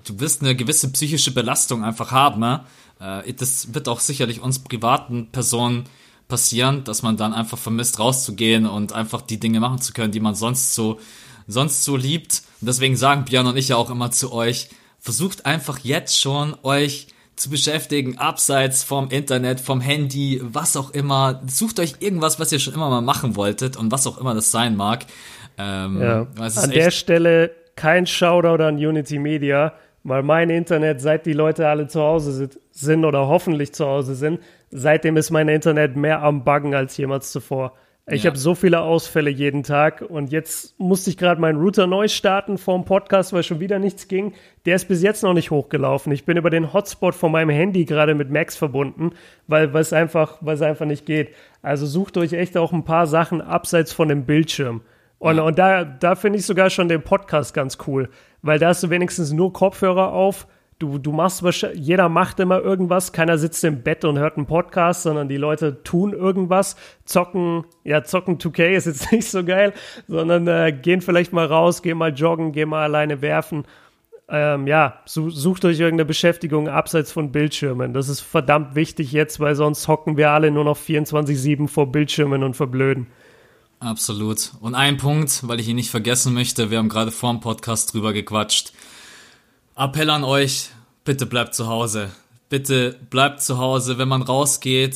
du wirst eine gewisse psychische Belastung einfach haben. Ne? Äh, das wird auch sicherlich uns privaten Personen passieren, dass man dann einfach vermisst, rauszugehen und einfach die Dinge machen zu können, die man sonst so, sonst so liebt. Und deswegen sagen Björn und ich ja auch immer zu euch, versucht einfach jetzt schon euch zu beschäftigen, abseits vom Internet, vom Handy, was auch immer. Sucht euch irgendwas, was ihr schon immer mal machen wolltet und was auch immer das sein mag. Ähm, ja. An der Stelle kein Shoutout an Unity Media weil mein Internet, seit die Leute alle zu Hause sind oder hoffentlich zu Hause sind, seitdem ist mein Internet mehr am Buggen als jemals zuvor. Ich ja. habe so viele Ausfälle jeden Tag und jetzt musste ich gerade meinen Router neu starten vor dem Podcast, weil schon wieder nichts ging. Der ist bis jetzt noch nicht hochgelaufen. Ich bin über den Hotspot von meinem Handy gerade mit Max verbunden, weil es einfach, einfach nicht geht. Also sucht euch echt auch ein paar Sachen abseits von dem Bildschirm. Und, ja. und da, da finde ich sogar schon den Podcast ganz cool, weil da hast du wenigstens nur Kopfhörer auf. Du, du machst jeder macht immer irgendwas, keiner sitzt im Bett und hört einen Podcast, sondern die Leute tun irgendwas, zocken, ja, zocken 2K ist jetzt nicht so geil, sondern äh, gehen vielleicht mal raus, gehen mal joggen, gehen mal alleine werfen. Ähm, ja, sucht euch irgendeine Beschäftigung abseits von Bildschirmen. Das ist verdammt wichtig jetzt, weil sonst hocken wir alle nur noch 24-7 vor Bildschirmen und verblöden. Absolut. Und ein Punkt, weil ich ihn nicht vergessen möchte, wir haben gerade vor dem Podcast drüber gequatscht. Appell an euch, bitte bleibt zu Hause. Bitte bleibt zu Hause, wenn man rausgeht.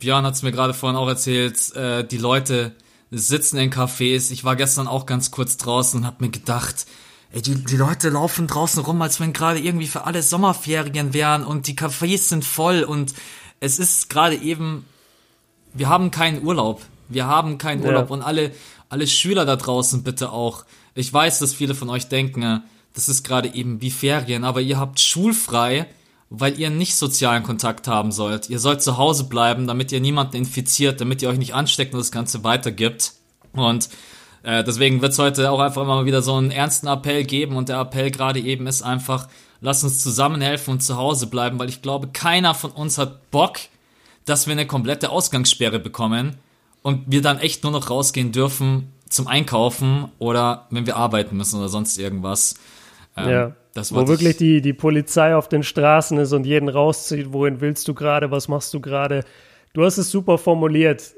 Björn hat es mir gerade vorhin auch erzählt, äh, die Leute sitzen in Cafés. Ich war gestern auch ganz kurz draußen und habe mir gedacht, ey, die, die Leute laufen draußen rum, als wenn gerade irgendwie für alle Sommerferien wären und die Cafés sind voll und es ist gerade eben, wir haben keinen Urlaub. Wir haben keinen Urlaub ja. und alle, alle Schüler da draußen bitte auch. Ich weiß, dass viele von euch denken, das ist gerade eben wie Ferien, aber ihr habt schulfrei, weil ihr nicht sozialen Kontakt haben sollt. Ihr sollt zu Hause bleiben, damit ihr niemanden infiziert, damit ihr euch nicht ansteckt und das Ganze weitergibt. Und äh, deswegen wird es heute auch einfach mal wieder so einen ernsten Appell geben und der Appell gerade eben ist einfach, lasst uns zusammenhelfen und zu Hause bleiben, weil ich glaube, keiner von uns hat Bock, dass wir eine komplette Ausgangssperre bekommen und wir dann echt nur noch rausgehen dürfen zum Einkaufen oder wenn wir arbeiten müssen oder sonst irgendwas. Ähm, ja. Wo wirklich die, die Polizei auf den Straßen ist und jeden rauszieht, wohin willst du gerade, was machst du gerade. Du hast es super formuliert.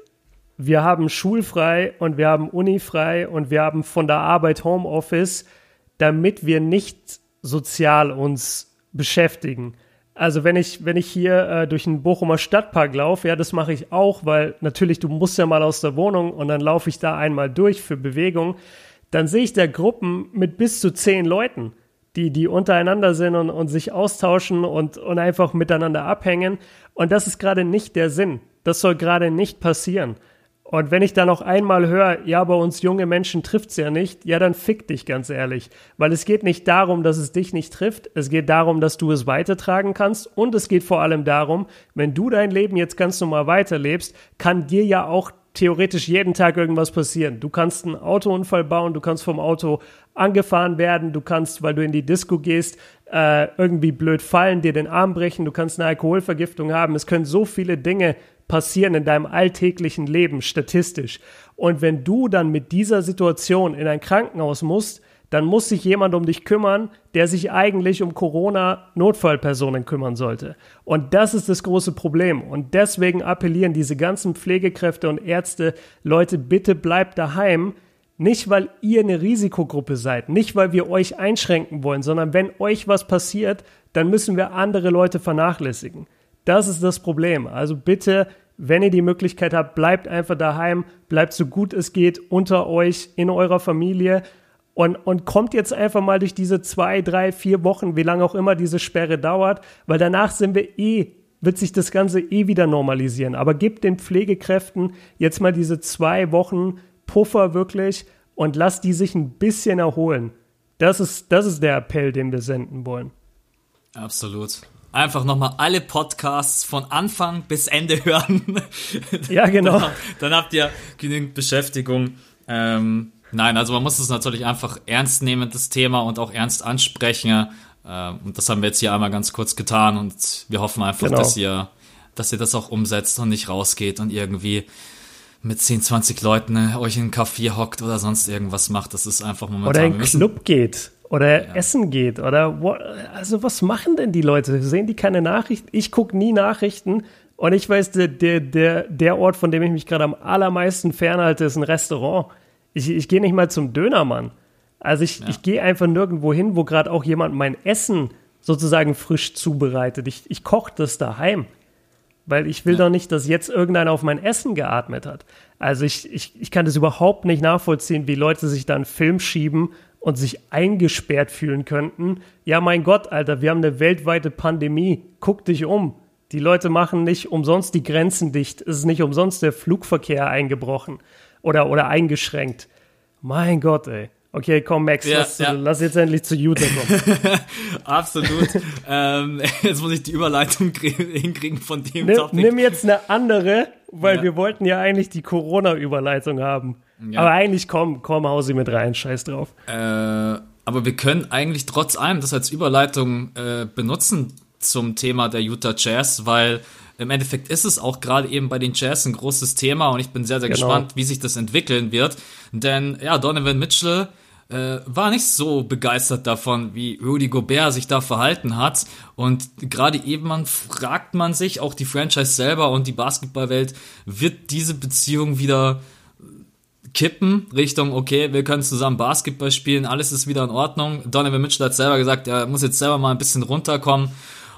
Wir haben schulfrei und wir haben unifrei und wir haben von der Arbeit Homeoffice, damit wir nicht sozial uns beschäftigen. Also wenn ich, wenn ich hier äh, durch einen Bochumer Stadtpark laufe, ja, das mache ich auch, weil natürlich du musst ja mal aus der Wohnung und dann laufe ich da einmal durch für Bewegung, dann sehe ich da Gruppen mit bis zu zehn Leuten, die, die untereinander sind und, und sich austauschen und, und einfach miteinander abhängen. Und das ist gerade nicht der Sinn. Das soll gerade nicht passieren. Und wenn ich dann noch einmal höre, ja, bei uns junge Menschen trifft's ja nicht, ja, dann fick dich ganz ehrlich. Weil es geht nicht darum, dass es dich nicht trifft, es geht darum, dass du es weitertragen kannst und es geht vor allem darum, wenn du dein Leben jetzt ganz normal weiterlebst, kann dir ja auch theoretisch jeden Tag irgendwas passieren. Du kannst einen Autounfall bauen, du kannst vom Auto angefahren werden, du kannst, weil du in die Disco gehst, äh, irgendwie blöd fallen, dir den Arm brechen, du kannst eine Alkoholvergiftung haben. Es können so viele Dinge passieren in deinem alltäglichen Leben statistisch. Und wenn du dann mit dieser Situation in ein Krankenhaus musst, dann muss sich jemand um dich kümmern, der sich eigentlich um Corona-Notfallpersonen kümmern sollte. Und das ist das große Problem. Und deswegen appellieren diese ganzen Pflegekräfte und Ärzte, Leute, bitte bleibt daheim. Nicht, weil ihr eine Risikogruppe seid, nicht, weil wir euch einschränken wollen, sondern wenn euch was passiert, dann müssen wir andere Leute vernachlässigen. Das ist das Problem. Also bitte, wenn ihr die Möglichkeit habt, bleibt einfach daheim, bleibt so gut es geht unter euch, in eurer Familie und, und kommt jetzt einfach mal durch diese zwei, drei, vier Wochen, wie lange auch immer diese Sperre dauert, weil danach sind wir eh wird sich das Ganze eh wieder normalisieren. Aber gebt den Pflegekräften jetzt mal diese zwei Wochen Puffer wirklich und lasst die sich ein bisschen erholen. Das ist, das ist der Appell, den wir senden wollen. Absolut. Einfach nochmal alle Podcasts von Anfang bis Ende hören. Ja, genau. dann, dann habt ihr genügend Beschäftigung. Ähm, nein, also man muss es natürlich einfach ernst nehmen, das Thema, und auch ernst ansprechen. Ähm, und das haben wir jetzt hier einmal ganz kurz getan und wir hoffen einfach, genau. dass ihr, dass ihr das auch umsetzt und nicht rausgeht und irgendwie mit 10, 20 Leuten äh, euch in einen Café hockt oder sonst irgendwas macht. Das ist einfach momentan. Oder in einen Club geht oder ja. essen geht oder also was machen denn die Leute? Sehen die keine Nachrichten? Ich gucke nie Nachrichten und ich weiß, der, der, der, der Ort, von dem ich mich gerade am allermeisten fernhalte, ist ein Restaurant. Ich, ich gehe nicht mal zum Dönermann. Also ich, ja. ich gehe einfach nirgendwo hin, wo gerade auch jemand mein Essen sozusagen frisch zubereitet. Ich, ich koche das daheim. Weil ich will ja. doch nicht, dass jetzt irgendeiner auf mein Essen geatmet hat. Also ich, ich, ich kann das überhaupt nicht nachvollziehen, wie Leute sich da einen Film schieben und sich eingesperrt fühlen könnten. Ja, mein Gott, Alter, wir haben eine weltweite Pandemie. Guck dich um. Die Leute machen nicht umsonst die Grenzen dicht. Es ist nicht umsonst der Flugverkehr eingebrochen oder, oder eingeschränkt. Mein Gott, ey. Okay, komm, Max, ja, lass, ja. lass, jetzt endlich zu Utah kommen. Absolut. ähm, jetzt muss ich die Überleitung hinkriegen von dem nimm, Topic. Nimm jetzt eine andere, weil ja. wir wollten ja eigentlich die Corona-Überleitung haben. Aber eigentlich komm, komm, hau sie mit rein, scheiß drauf. Äh, aber wir können eigentlich trotz allem das als Überleitung äh, benutzen zum Thema der Utah Jazz, weil im Endeffekt ist es auch gerade eben bei den Jazz ein großes Thema und ich bin sehr, sehr genau. gespannt, wie sich das entwickeln wird. Denn ja, Donovan Mitchell äh, war nicht so begeistert davon, wie Rudy Gobert sich da verhalten hat. Und gerade eben man fragt man sich, auch die Franchise selber und die Basketballwelt, wird diese Beziehung wieder kippen Richtung, okay, wir können zusammen Basketball spielen, alles ist wieder in Ordnung. Donovan Mitchell hat selber gesagt, er muss jetzt selber mal ein bisschen runterkommen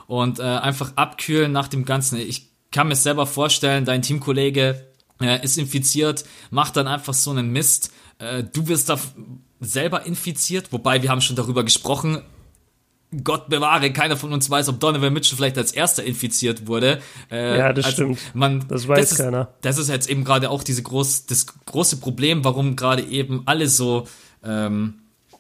und äh, einfach abkühlen nach dem Ganzen. Ich kann mir selber vorstellen, dein Teamkollege äh, ist infiziert, macht dann einfach so einen Mist. Äh, du wirst da selber infiziert, wobei wir haben schon darüber gesprochen, Gott bewahre, keiner von uns weiß, ob Donovan Mitchell vielleicht als erster infiziert wurde. Äh, ja, das also stimmt. Man, das weiß das ist, keiner. Das ist jetzt eben gerade auch diese groß, das große Problem, warum gerade eben alle so, ähm,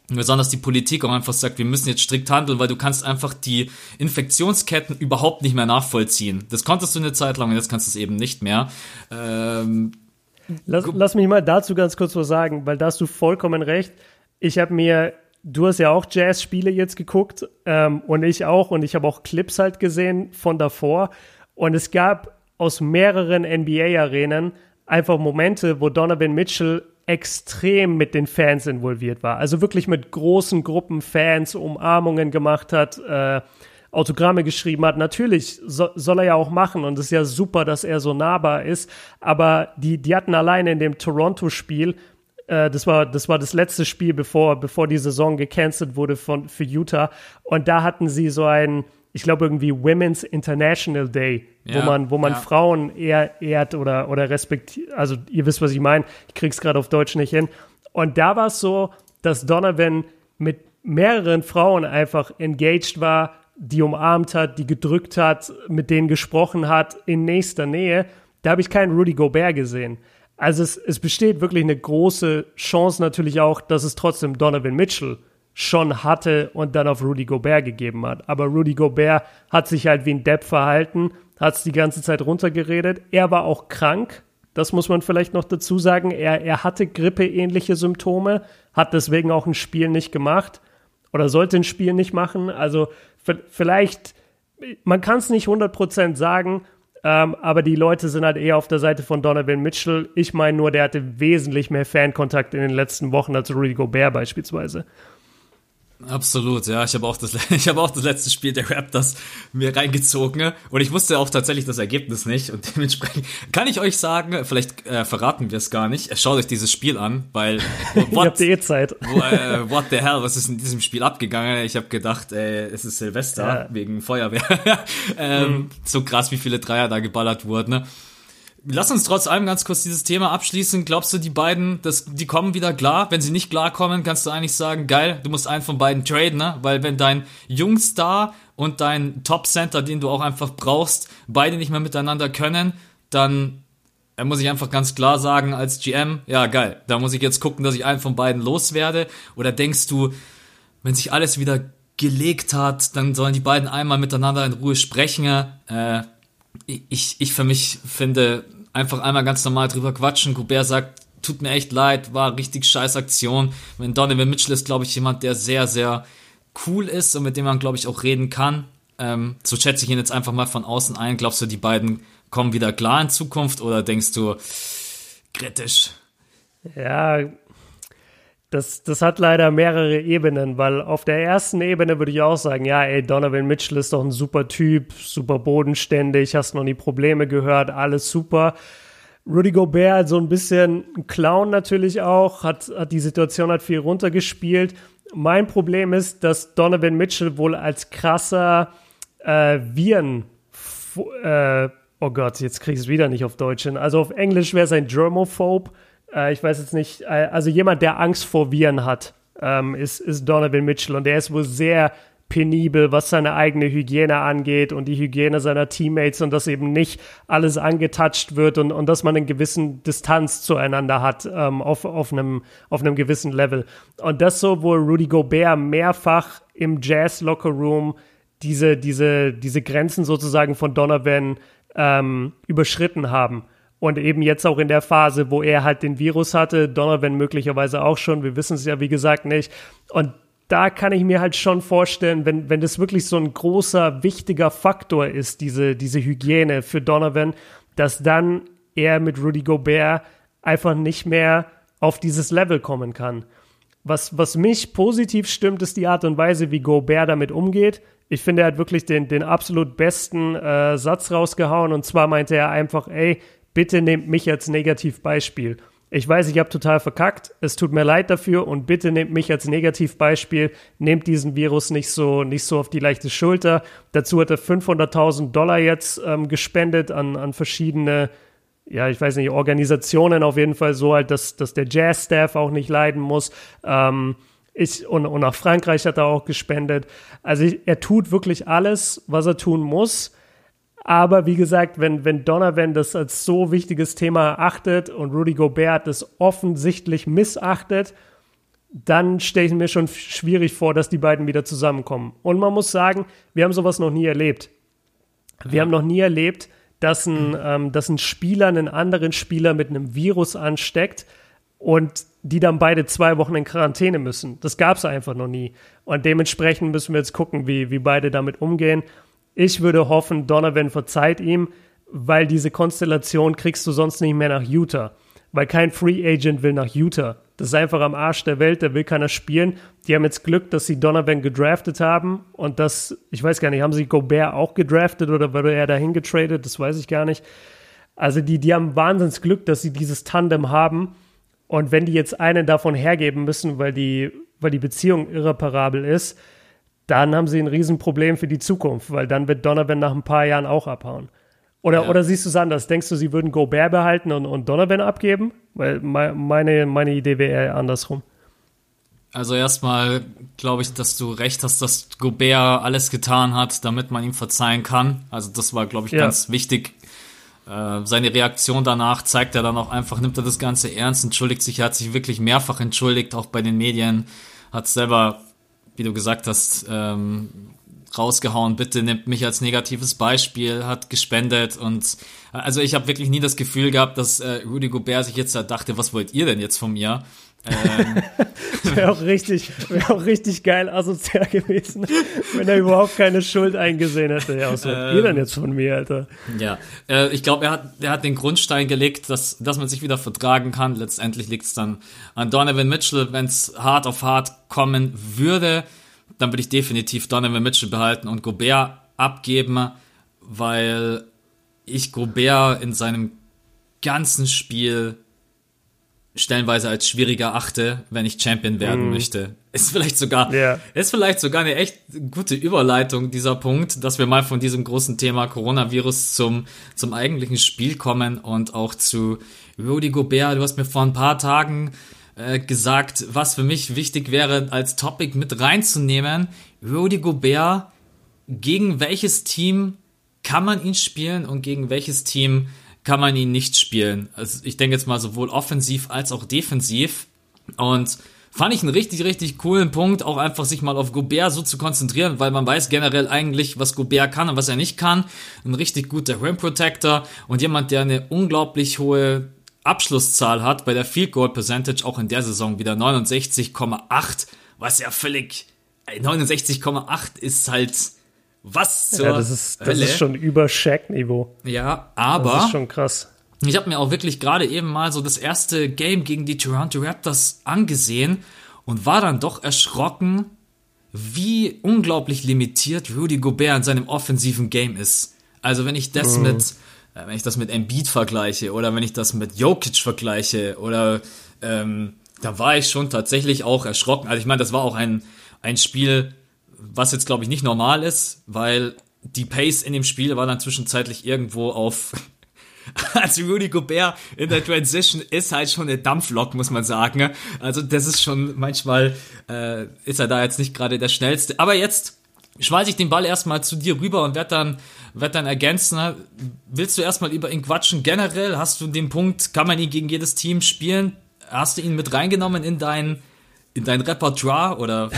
besonders die Politik auch einfach sagt, wir müssen jetzt strikt handeln, weil du kannst einfach die Infektionsketten überhaupt nicht mehr nachvollziehen. Das konntest du eine Zeit lang und jetzt kannst du es eben nicht mehr. Ähm, Lass, lass mich mal dazu ganz kurz was sagen, weil da hast du vollkommen recht. Ich habe mir, du hast ja auch Jazz-Spiele jetzt geguckt ähm, und ich auch und ich habe auch Clips halt gesehen von davor und es gab aus mehreren NBA-Arenen einfach Momente, wo Donovan Mitchell extrem mit den Fans involviert war. Also wirklich mit großen Gruppen Fans Umarmungen gemacht hat. Äh, Autogramme geschrieben hat. Natürlich so, soll er ja auch machen und es ist ja super, dass er so nahbar ist. Aber die, die hatten alleine in dem Toronto-Spiel, äh, das war, das war das letzte Spiel, bevor, bevor die Saison gecancelt wurde von, für Utah. Und da hatten sie so ein, ich glaube irgendwie Women's International Day, ja, wo man, wo man ja. Frauen eher ehrt oder, oder respektiert. Also ihr wisst, was ich meine. Ich krieg's gerade auf Deutsch nicht hin. Und da war es so, dass Donovan mit mehreren Frauen einfach engaged war, die umarmt hat, die gedrückt hat, mit denen gesprochen hat, in nächster Nähe, da habe ich keinen Rudy Gobert gesehen. Also es, es besteht wirklich eine große Chance natürlich auch, dass es trotzdem Donovan Mitchell schon hatte und dann auf Rudy Gobert gegeben hat. Aber Rudy Gobert hat sich halt wie ein Depp verhalten, hat es die ganze Zeit runtergeredet. Er war auch krank, das muss man vielleicht noch dazu sagen. Er, er hatte grippeähnliche Symptome, hat deswegen auch ein Spiel nicht gemacht oder sollte ein Spiel nicht machen. Also vielleicht, man kann es nicht 100% sagen, ähm, aber die Leute sind halt eher auf der Seite von Donovan Mitchell. Ich meine nur, der hatte wesentlich mehr Fankontakt in den letzten Wochen als Rudy Gobert beispielsweise. Absolut, ja. Ich habe auch, das, ich hab auch das letzte Spiel der Raptors mir reingezogen und ich wusste auch tatsächlich das Ergebnis nicht und dementsprechend kann ich euch sagen, vielleicht äh, verraten wir es gar nicht, schaut euch dieses Spiel an, weil what, habt eh Zeit. Äh, what the hell, was ist in diesem Spiel abgegangen? Ich habe gedacht, äh, es ist Silvester ja. wegen Feuerwehr. ähm, mhm. So krass, wie viele Dreier da geballert wurden. Ne? Lass uns trotz allem ganz kurz dieses Thema abschließen. Glaubst du, die beiden, das, die kommen wieder klar? Wenn sie nicht klar kommen, kannst du eigentlich sagen, geil, du musst einen von beiden traden, ne? Weil wenn dein Jungstar und dein Top-Center, den du auch einfach brauchst, beide nicht mehr miteinander können, dann da muss ich einfach ganz klar sagen als GM, ja geil, da muss ich jetzt gucken, dass ich einen von beiden loswerde. Oder denkst du, wenn sich alles wieder gelegt hat, dann sollen die beiden einmal miteinander in Ruhe sprechen? Äh, ich, ich für mich finde, einfach einmal ganz normal drüber quatschen. Gobert sagt, tut mir echt leid, war richtig scheiß Aktion. Wenn Donovan Mitchell ist, glaube ich, jemand, der sehr, sehr cool ist und mit dem man, glaube ich, auch reden kann. Ähm, so schätze ich ihn jetzt einfach mal von außen ein. Glaubst du, die beiden kommen wieder klar in Zukunft oder denkst du kritisch? Ja, das, das hat leider mehrere Ebenen, weil auf der ersten Ebene würde ich auch sagen, ja, ey, Donovan Mitchell ist doch ein super Typ, super bodenständig, hast noch nie Probleme gehört, alles super. Rudy Gobert so ein bisschen ein Clown natürlich auch, hat, hat die Situation hat viel runtergespielt. Mein Problem ist, dass Donovan Mitchell wohl als krasser äh, Viren, äh, oh Gott, jetzt krieg ich es wieder nicht auf Deutsch hin. Also auf Englisch wäre es ein Germophobe äh, ich weiß jetzt nicht, äh, also jemand, der Angst vor Viren hat, ähm, ist, ist Donovan Mitchell und der ist wohl sehr penibel, was seine eigene Hygiene angeht und die Hygiene seiner Teammates und dass eben nicht alles angetatscht wird und, und dass man eine gewissen Distanz zueinander hat ähm, auf, auf, einem, auf einem gewissen Level. Und das so, wo Rudy Gobert mehrfach im Jazz-Locker-Room diese, diese, diese Grenzen sozusagen von Donovan ähm, überschritten haben. Und eben jetzt auch in der Phase, wo er halt den Virus hatte, Donovan möglicherweise auch schon, wir wissen es ja wie gesagt nicht. Und da kann ich mir halt schon vorstellen, wenn, wenn das wirklich so ein großer, wichtiger Faktor ist, diese, diese Hygiene für Donovan, dass dann er mit Rudy Gobert einfach nicht mehr auf dieses Level kommen kann. Was, was mich positiv stimmt, ist die Art und Weise, wie Gobert damit umgeht. Ich finde, er hat wirklich den, den absolut besten äh, Satz rausgehauen. Und zwar meinte er einfach, ey, bitte nehmt mich als Negativbeispiel. Ich weiß, ich habe total verkackt. Es tut mir leid dafür und bitte nehmt mich als Negativbeispiel. Nehmt diesen Virus nicht so, nicht so auf die leichte Schulter. Dazu hat er 500.000 Dollar jetzt ähm, gespendet an, an verschiedene, ja, ich weiß nicht, Organisationen auf jeden Fall so halt, dass, dass der Jazz-Staff auch nicht leiden muss. Ähm, ich, und, und nach Frankreich hat er auch gespendet. Also ich, er tut wirklich alles, was er tun muss. Aber wie gesagt, wenn, wenn Donovan das als so wichtiges Thema achtet und Rudy Gobert das offensichtlich missachtet, dann stelle ich mir schon schwierig vor, dass die beiden wieder zusammenkommen. Und man muss sagen, wir haben sowas noch nie erlebt. Wir haben noch nie erlebt, dass ein, ähm, dass ein Spieler einen anderen Spieler mit einem Virus ansteckt und die dann beide zwei Wochen in Quarantäne müssen. Das gab es einfach noch nie. Und dementsprechend müssen wir jetzt gucken, wie, wie beide damit umgehen. Ich würde hoffen, Donovan verzeiht ihm, weil diese Konstellation kriegst du sonst nicht mehr nach Utah. Weil kein Free Agent will nach Utah. Das ist einfach am Arsch der Welt, da will keiner spielen. Die haben jetzt Glück, dass sie Donovan gedraftet haben und das, ich weiß gar nicht, haben sie Gobert auch gedraftet oder wurde er dahin getradet? Das weiß ich gar nicht. Also die, die haben wahnsinns Glück, dass sie dieses Tandem haben. Und wenn die jetzt einen davon hergeben müssen, weil die, weil die Beziehung irreparabel ist, dann haben sie ein Riesenproblem für die Zukunft, weil dann wird Donovan nach ein paar Jahren auch abhauen. Oder, ja. oder siehst du es anders? Denkst du, sie würden Gobert behalten und, und Donovan abgeben? Weil meine, meine Idee wäre eher andersrum. Also erstmal glaube ich, dass du recht hast, dass Gobert alles getan hat, damit man ihm verzeihen kann. Also das war, glaube ich, ja. ganz wichtig. Äh, seine Reaktion danach zeigt er dann auch einfach, nimmt er das Ganze ernst, entschuldigt sich, er hat sich wirklich mehrfach entschuldigt, auch bei den Medien, hat selber wie du gesagt hast, ähm, rausgehauen, bitte nimmt mich als negatives Beispiel, hat gespendet und also ich habe wirklich nie das Gefühl gehabt, dass äh, Rudy Gobert sich jetzt da dachte, was wollt ihr denn jetzt von mir? Ähm. wäre auch richtig, wäre auch richtig geil asozial gewesen, wenn er überhaupt keine Schuld eingesehen hätte. Ja, was ähm, ihr denn jetzt von mir, Alter? Ja, äh, ich glaube, er hat, er hat den Grundstein gelegt, dass, dass man sich wieder vertragen kann. Letztendlich liegt es dann an Donovan Mitchell, wenn es hart auf hart kommen würde. dann würde ich definitiv Donovan Mitchell behalten und Gobert abgeben, weil ich Gobert in seinem ganzen Spiel stellenweise als schwieriger achte, wenn ich Champion werden mm. möchte. Ist vielleicht sogar, yeah. ist vielleicht sogar eine echt gute Überleitung, dieser Punkt, dass wir mal von diesem großen Thema Coronavirus zum, zum eigentlichen Spiel kommen und auch zu Rudy Gobert. Du hast mir vor ein paar Tagen äh, gesagt, was für mich wichtig wäre, als Topic mit reinzunehmen. Rudy Gobert, gegen welches Team kann man ihn spielen und gegen welches Team kann man ihn nicht spielen? Also ich denke jetzt mal sowohl offensiv als auch defensiv. Und fand ich einen richtig, richtig coolen Punkt, auch einfach sich mal auf Gobert so zu konzentrieren, weil man weiß generell eigentlich, was Gobert kann und was er nicht kann. Ein richtig guter Rim Protector und jemand, der eine unglaublich hohe Abschlusszahl hat bei der Field Goal Percentage auch in der Saison wieder 69,8, was ja völlig 69,8 ist halt was zur Ja, das ist, das ist schon über Shaq-Niveau. Ja, aber das ist schon krass. Ich habe mir auch wirklich gerade eben mal so das erste Game gegen die Toronto Raptors angesehen und war dann doch erschrocken, wie unglaublich limitiert Rudy Gobert in seinem offensiven Game ist. Also wenn ich das mhm. mit äh, wenn ich das mit Embiid vergleiche oder wenn ich das mit Jokic vergleiche oder ähm, da war ich schon tatsächlich auch erschrocken. Also ich meine, das war auch ein, ein Spiel, was jetzt glaube ich nicht normal ist, weil die Pace in dem Spiel war dann zwischenzeitlich irgendwo auf also Rudy Gobert in der Transition ist halt schon eine Dampflok, muss man sagen. Also das ist schon manchmal äh, ist er da jetzt nicht gerade der schnellste. Aber jetzt schmeiße ich den Ball erstmal zu dir rüber und werde dann werde dann ergänzen. Willst du erstmal über ihn quatschen? Generell hast du den Punkt, kann man ihn gegen jedes Team spielen? Hast du ihn mit reingenommen in dein, in dein Repertoire oder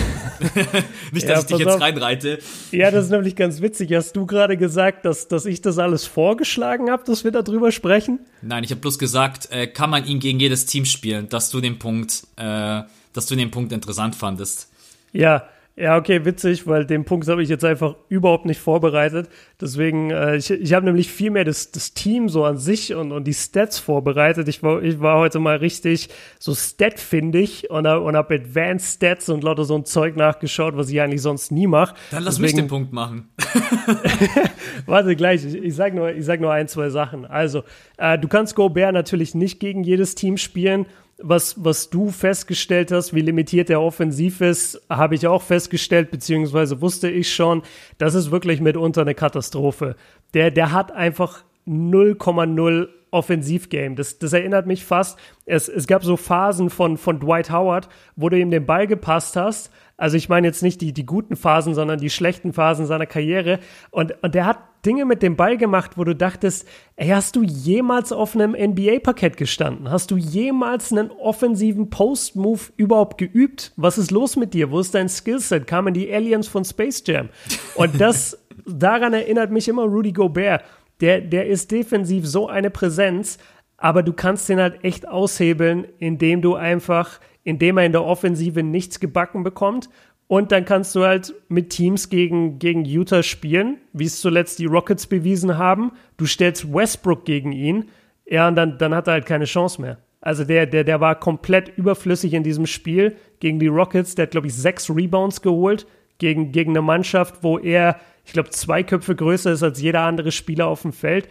nicht, dass ja, ich dich jetzt auf. reinreite? Ja, das ist nämlich ganz witzig. Hast du gerade gesagt, dass, dass ich das alles vorgeschlagen habe, dass wir darüber sprechen? Nein, ich habe bloß gesagt, äh, kann man ihn gegen jedes Team spielen, dass du den Punkt, äh, dass du den Punkt interessant fandest. Ja, ja, okay, witzig, weil den Punkt habe ich jetzt einfach überhaupt nicht vorbereitet. Deswegen, äh, ich, ich habe nämlich viel mehr das, das Team so an sich und, und die Stats vorbereitet. Ich war, ich war heute mal richtig so stat-findig und, und habe Advanced Stats und lauter so ein Zeug nachgeschaut, was ich eigentlich sonst nie mache. Dann lass Deswegen, mich den Punkt machen. Warte, gleich. Ich, ich sage nur, sag nur ein, zwei Sachen. Also, äh, du kannst Gobert natürlich nicht gegen jedes Team spielen was, was du festgestellt hast, wie limitiert er offensiv ist, habe ich auch festgestellt, beziehungsweise wusste ich schon, das ist wirklich mitunter eine Katastrophe. Der, der hat einfach 0,0 Offensivgame. Das, das erinnert mich fast. Es, es gab so Phasen von, von Dwight Howard, wo du ihm den Ball gepasst hast. Also ich meine jetzt nicht die, die guten Phasen, sondern die schlechten Phasen seiner Karriere. Und, und der hat Dinge mit dem Ball gemacht, wo du dachtest, ey, hast du jemals auf einem NBA-Parkett gestanden? Hast du jemals einen offensiven Post-Move überhaupt geübt? Was ist los mit dir? Wo ist dein Skillset? Kamen die Aliens von Space Jam? Und das, daran erinnert mich immer Rudy Gobert. Der, der ist defensiv so eine Präsenz, aber du kannst den halt echt aushebeln, indem du einfach, indem er in der Offensive nichts gebacken bekommt und dann kannst du halt mit Teams gegen, gegen Utah spielen, wie es zuletzt die Rockets bewiesen haben. Du stellst Westbrook gegen ihn. Ja, und dann, dann hat er halt keine Chance mehr. Also der, der, der war komplett überflüssig in diesem Spiel gegen die Rockets. Der hat, glaube ich, sechs Rebounds geholt gegen, gegen eine Mannschaft, wo er, ich glaube, zwei Köpfe größer ist als jeder andere Spieler auf dem Feld.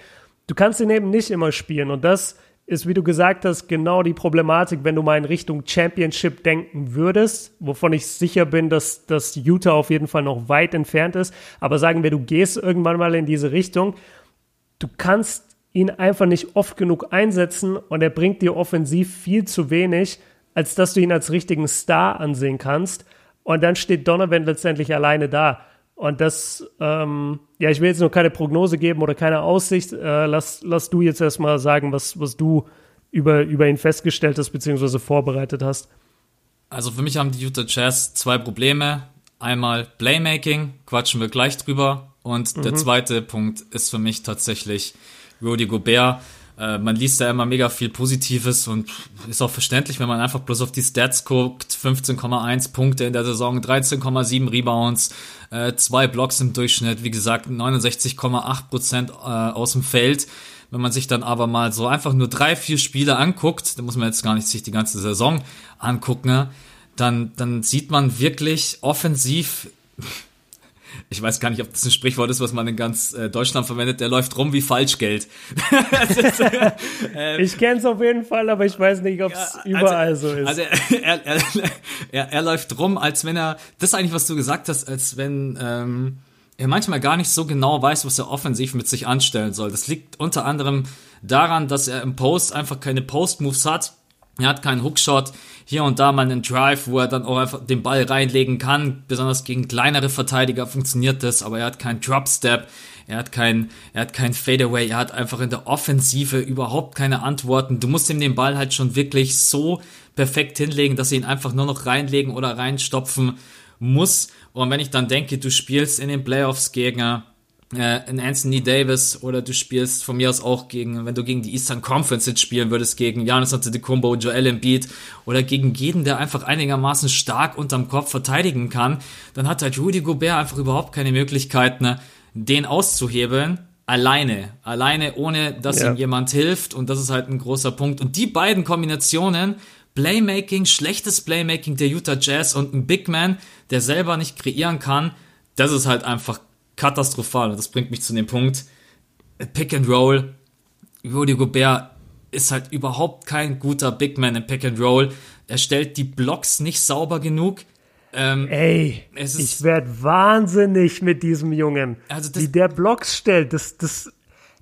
Du kannst ihn eben nicht immer spielen. Und das ist, wie du gesagt hast, genau die Problematik, wenn du mal in Richtung Championship denken würdest, wovon ich sicher bin, dass, dass Utah auf jeden Fall noch weit entfernt ist. Aber sagen wir, du gehst irgendwann mal in diese Richtung, du kannst ihn einfach nicht oft genug einsetzen und er bringt dir offensiv viel zu wenig, als dass du ihn als richtigen Star ansehen kannst. Und dann steht Donovan letztendlich alleine da. Und das, ähm, ja, ich will jetzt noch keine Prognose geben oder keine Aussicht. Äh, lass, lass du jetzt erstmal sagen, was, was du über, über ihn festgestellt hast, beziehungsweise vorbereitet hast. Also für mich haben die Utah Jazz zwei Probleme. Einmal Playmaking, quatschen wir gleich drüber. Und mhm. der zweite Punkt ist für mich tatsächlich Rudy Gobert. Äh, man liest da immer mega viel Positives und ist auch verständlich, wenn man einfach bloß auf die Stats guckt. 15,1 Punkte in der Saison, 13,7 Rebounds, äh, zwei Blocks im Durchschnitt, wie gesagt, 69,8 Prozent äh, aus dem Feld. Wenn man sich dann aber mal so einfach nur drei, vier Spiele anguckt, da muss man jetzt gar nicht sich die ganze Saison angucken, dann, dann sieht man wirklich offensiv ich weiß gar nicht, ob das ein Sprichwort ist, was man in ganz äh, Deutschland verwendet, der läuft rum wie Falschgeld. ist, äh, ich kenne es auf jeden Fall, aber ich weiß nicht, ob es ja, überall also, so ist. Also er, er, er, er, läuft rum, als wenn er, das ist eigentlich, was du gesagt hast, als wenn ähm, er manchmal gar nicht so genau weiß, was er offensiv mit sich anstellen soll. Das liegt unter anderem daran, dass er im Post einfach keine Post-Moves hat. Er hat keinen Hookshot, hier und da mal einen Drive, wo er dann auch einfach den Ball reinlegen kann. Besonders gegen kleinere Verteidiger funktioniert das, aber er hat keinen Dropstep, er hat kein, er hat kein Fadeaway, er hat einfach in der Offensive überhaupt keine Antworten. Du musst ihm den Ball halt schon wirklich so perfekt hinlegen, dass er ihn einfach nur noch reinlegen oder reinstopfen muss. Und wenn ich dann denke, du spielst in den Playoffs gegen äh, in Anthony Davis oder du spielst von mir aus auch gegen, wenn du gegen die Eastern Conference jetzt spielen würdest, gegen Giannis Antetokounmpo, Joel Embiid oder gegen jeden, der einfach einigermaßen stark unterm Kopf verteidigen kann, dann hat halt Rudy Gobert einfach überhaupt keine Möglichkeit, ne, den auszuhebeln. Alleine, alleine, ohne dass ja. ihm jemand hilft und das ist halt ein großer Punkt. Und die beiden Kombinationen, Playmaking, schlechtes Playmaking der Utah Jazz und ein Big Man, der selber nicht kreieren kann, das ist halt einfach katastrophal. Und das bringt mich zu dem Punkt, Pick and Roll, Rudy Gobert ist halt überhaupt kein guter Big Man im Pick and Roll. Er stellt die Blocks nicht sauber genug. Ähm, Ey, ich werde wahnsinnig mit diesem Jungen. Also wie der Blocks stellt, das, das,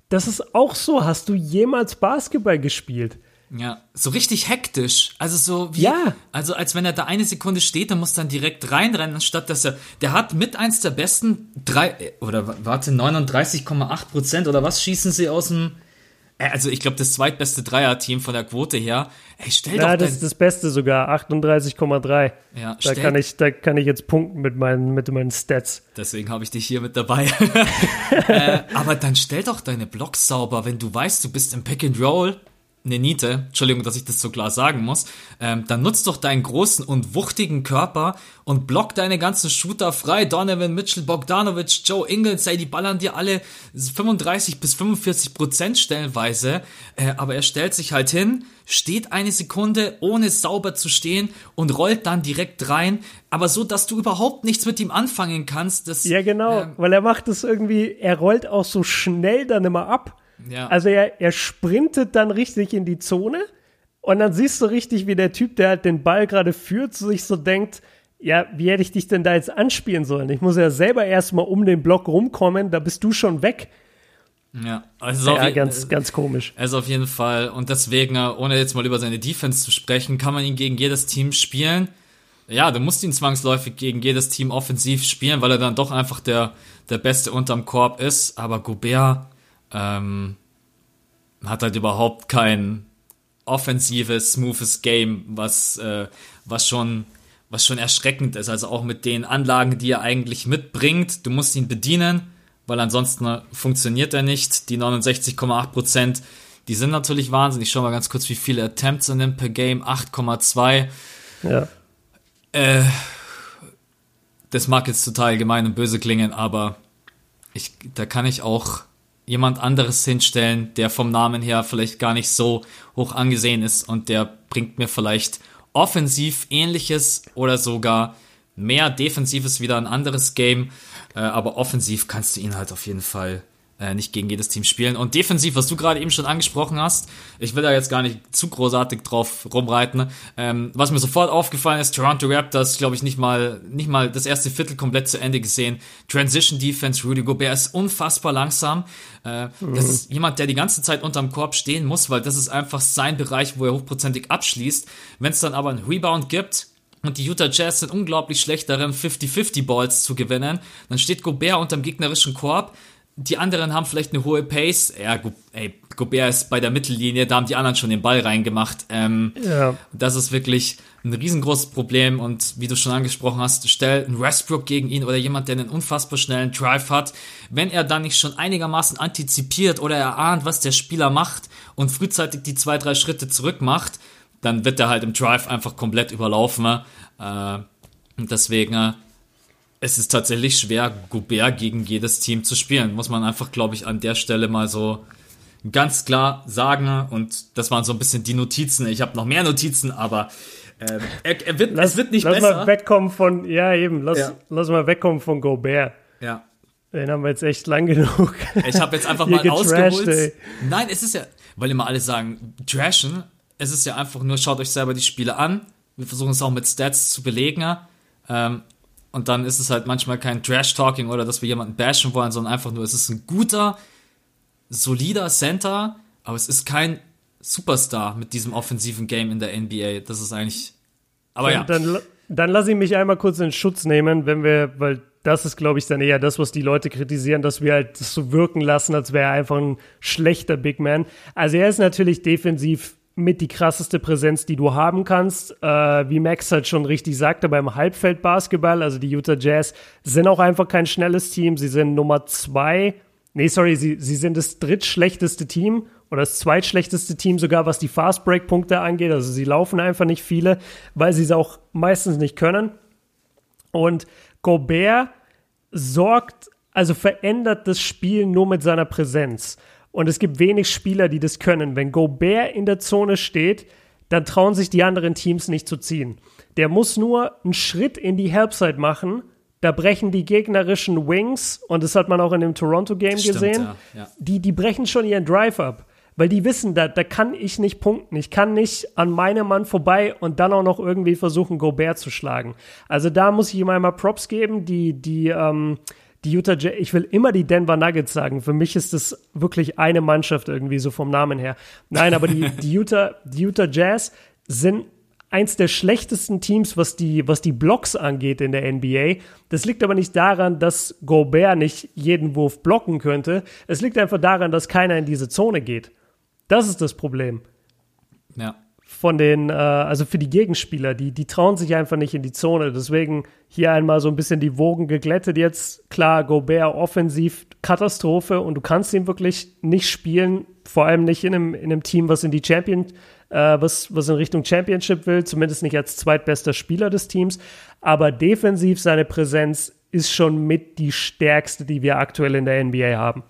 das ist auch so. Hast du jemals Basketball gespielt? Ja, so richtig hektisch. Also so wie, ja. also als wenn er da eine Sekunde steht, dann muss dann direkt reinrennen, anstatt dass er, der hat mit eins der besten drei, oder warte, 39,8 Prozent oder was schießen sie aus dem, äh, also ich glaube das zweitbeste Dreier-Team von der Quote her. Ey, stell ja, doch das ist das Beste sogar, 38,3. Ja, da kann ich, da kann ich jetzt punkten mit meinen, mit meinen Stats. Deswegen habe ich dich hier mit dabei. äh, aber dann stell doch deine Blocks sauber, wenn du weißt, du bist im Pick and Roll eine Niete, Entschuldigung, dass ich das so klar sagen muss, ähm, dann nutzt doch deinen großen und wuchtigen Körper und block deine ganzen Shooter frei. Donovan Mitchell, Bogdanovic, Joe Ingles, ey, die ballern dir alle 35 bis 45 Prozent stellenweise, äh, aber er stellt sich halt hin, steht eine Sekunde, ohne sauber zu stehen und rollt dann direkt rein, aber so, dass du überhaupt nichts mit ihm anfangen kannst. Das, ja, genau, ähm, weil er macht es irgendwie, er rollt auch so schnell dann immer ab ja. Also er, er sprintet dann richtig in die Zone und dann siehst du richtig, wie der Typ, der halt den Ball gerade führt, sich so denkt, ja, wie hätte ich dich denn da jetzt anspielen sollen? Ich muss ja selber erstmal um den Block rumkommen, da bist du schon weg. Ja, also ja, ganz, ganz komisch. Also auf jeden Fall. Und deswegen, äh, ohne jetzt mal über seine Defense zu sprechen, kann man ihn gegen jedes Team spielen. Ja, du musst ihn zwangsläufig gegen jedes Team offensiv spielen, weil er dann doch einfach der, der Beste unterm Korb ist. Aber Gobert, ähm, hat halt überhaupt kein offensives, smoothes Game, was, äh, was schon was schon erschreckend ist. Also auch mit den Anlagen, die er eigentlich mitbringt. Du musst ihn bedienen, weil ansonsten funktioniert er nicht. Die 69,8 Prozent, die sind natürlich Wahnsinn. Ich schau mal ganz kurz, wie viele Attempts er nimmt per Game. 8,2. Ja. Äh, das mag jetzt total gemein und böse klingen, aber ich, da kann ich auch jemand anderes hinstellen, der vom Namen her vielleicht gar nicht so hoch angesehen ist und der bringt mir vielleicht offensiv ähnliches oder sogar mehr defensives wieder ein anderes Game, äh, aber offensiv kannst du ihn halt auf jeden Fall äh, nicht gegen jedes Team spielen. Und defensiv, was du gerade eben schon angesprochen hast, ich will da jetzt gar nicht zu großartig drauf rumreiten. Ähm, was mir sofort aufgefallen ist, Toronto Raptors, glaube ich, nicht mal, nicht mal das erste Viertel komplett zu Ende gesehen. Transition Defense, Rudy Gobert ist unfassbar langsam. Äh, mhm. Das ist jemand, der die ganze Zeit unterm Korb stehen muss, weil das ist einfach sein Bereich, wo er hochprozentig abschließt. Wenn es dann aber einen Rebound gibt, und die Utah Jazz sind unglaublich schlecht darin, 50-50 Balls zu gewinnen. Dann steht Gobert unterm gegnerischen Korb, die anderen haben vielleicht eine hohe Pace. Ja, ey, Gobert ist bei der Mittellinie, da haben die anderen schon den Ball reingemacht. Ähm, ja. Das ist wirklich ein riesengroßes Problem und wie du schon angesprochen hast, stell einen Westbrook gegen ihn oder jemand, der einen unfassbar schnellen Drive hat. Wenn er dann nicht schon einigermaßen antizipiert oder erahnt, was der Spieler macht und frühzeitig die zwei, drei Schritte zurück macht, dann wird er halt im Drive einfach komplett überlaufen. Äh, und deswegen äh, es ist tatsächlich schwer, Gobert gegen jedes Team zu spielen. Muss man einfach, glaube ich, an der Stelle mal so ganz klar sagen. Und das waren so ein bisschen die Notizen. Ich habe noch mehr Notizen, aber Ähm, er, er, wird, lass, es wird nicht lass besser. mal wegkommen von, ja eben, lass, Ja. lass mal wegkommen von Gobert. Ja. Den haben wir jetzt echt lang genug. Ich habe jetzt einfach mal getrashed, ausgeholt. ey. Nein, es ist ja, weil immer alle sagen, trashen. Es ist ja einfach nur, schaut euch selber die Spiele an. Wir versuchen es auch mit Stats zu belegen. Ähm, und dann ist es halt manchmal kein Trash-Talking oder dass wir jemanden bashen wollen, sondern einfach nur, es ist ein guter, solider Center, aber es ist kein Superstar mit diesem offensiven Game in der NBA. Das ist eigentlich. Aber ja. Dann, dann, dann lass ich mich einmal kurz in Schutz nehmen, wenn wir, weil das ist, glaube ich, dann eher das, was die Leute kritisieren, dass wir halt das so wirken lassen, als wäre er einfach ein schlechter Big Man. Also er ist natürlich defensiv mit die krasseste Präsenz, die du haben kannst. Äh, wie Max halt schon richtig sagte, beim Halbfeldbasketball, also die Utah Jazz sind auch einfach kein schnelles Team. Sie sind Nummer zwei. Nee, sorry, sie, sie sind das drittschlechteste Team oder das zweitschlechteste Team sogar, was die Fast-Break-Punkte angeht. Also sie laufen einfach nicht viele, weil sie es auch meistens nicht können. Und Gobert sorgt, also verändert das Spiel nur mit seiner Präsenz. Und es gibt wenig Spieler, die das können. Wenn Gobert in der Zone steht, dann trauen sich die anderen Teams nicht zu ziehen. Der muss nur einen Schritt in die Helpside machen. Da brechen die gegnerischen Wings, und das hat man auch in dem Toronto-Game gesehen, ja, ja. Die, die brechen schon ihren Drive ab. Weil die wissen, da, da kann ich nicht punkten. Ich kann nicht an meinem Mann vorbei und dann auch noch irgendwie versuchen, Gobert zu schlagen. Also da muss ich ihm einmal Props geben. Die, die, ähm, die Utah Jazz, ich will immer die Denver Nuggets sagen. Für mich ist das wirklich eine Mannschaft irgendwie so vom Namen her. Nein, aber die, die, Utah, die Utah Jazz sind eins der schlechtesten Teams, was die, was die Blocks angeht in der NBA. Das liegt aber nicht daran, dass Gobert nicht jeden Wurf blocken könnte. Es liegt einfach daran, dass keiner in diese Zone geht. Das ist das Problem ja. Von den, äh, also für die Gegenspieler, die, die trauen sich einfach nicht in die Zone. Deswegen hier einmal so ein bisschen die Wogen geglättet jetzt. Klar, Gobert offensiv Katastrophe und du kannst ihn wirklich nicht spielen, vor allem nicht in einem, in einem Team, was in die Champion, äh, was, was in Richtung Championship will, zumindest nicht als zweitbester Spieler des Teams. Aber defensiv seine Präsenz ist schon mit die stärkste, die wir aktuell in der NBA haben.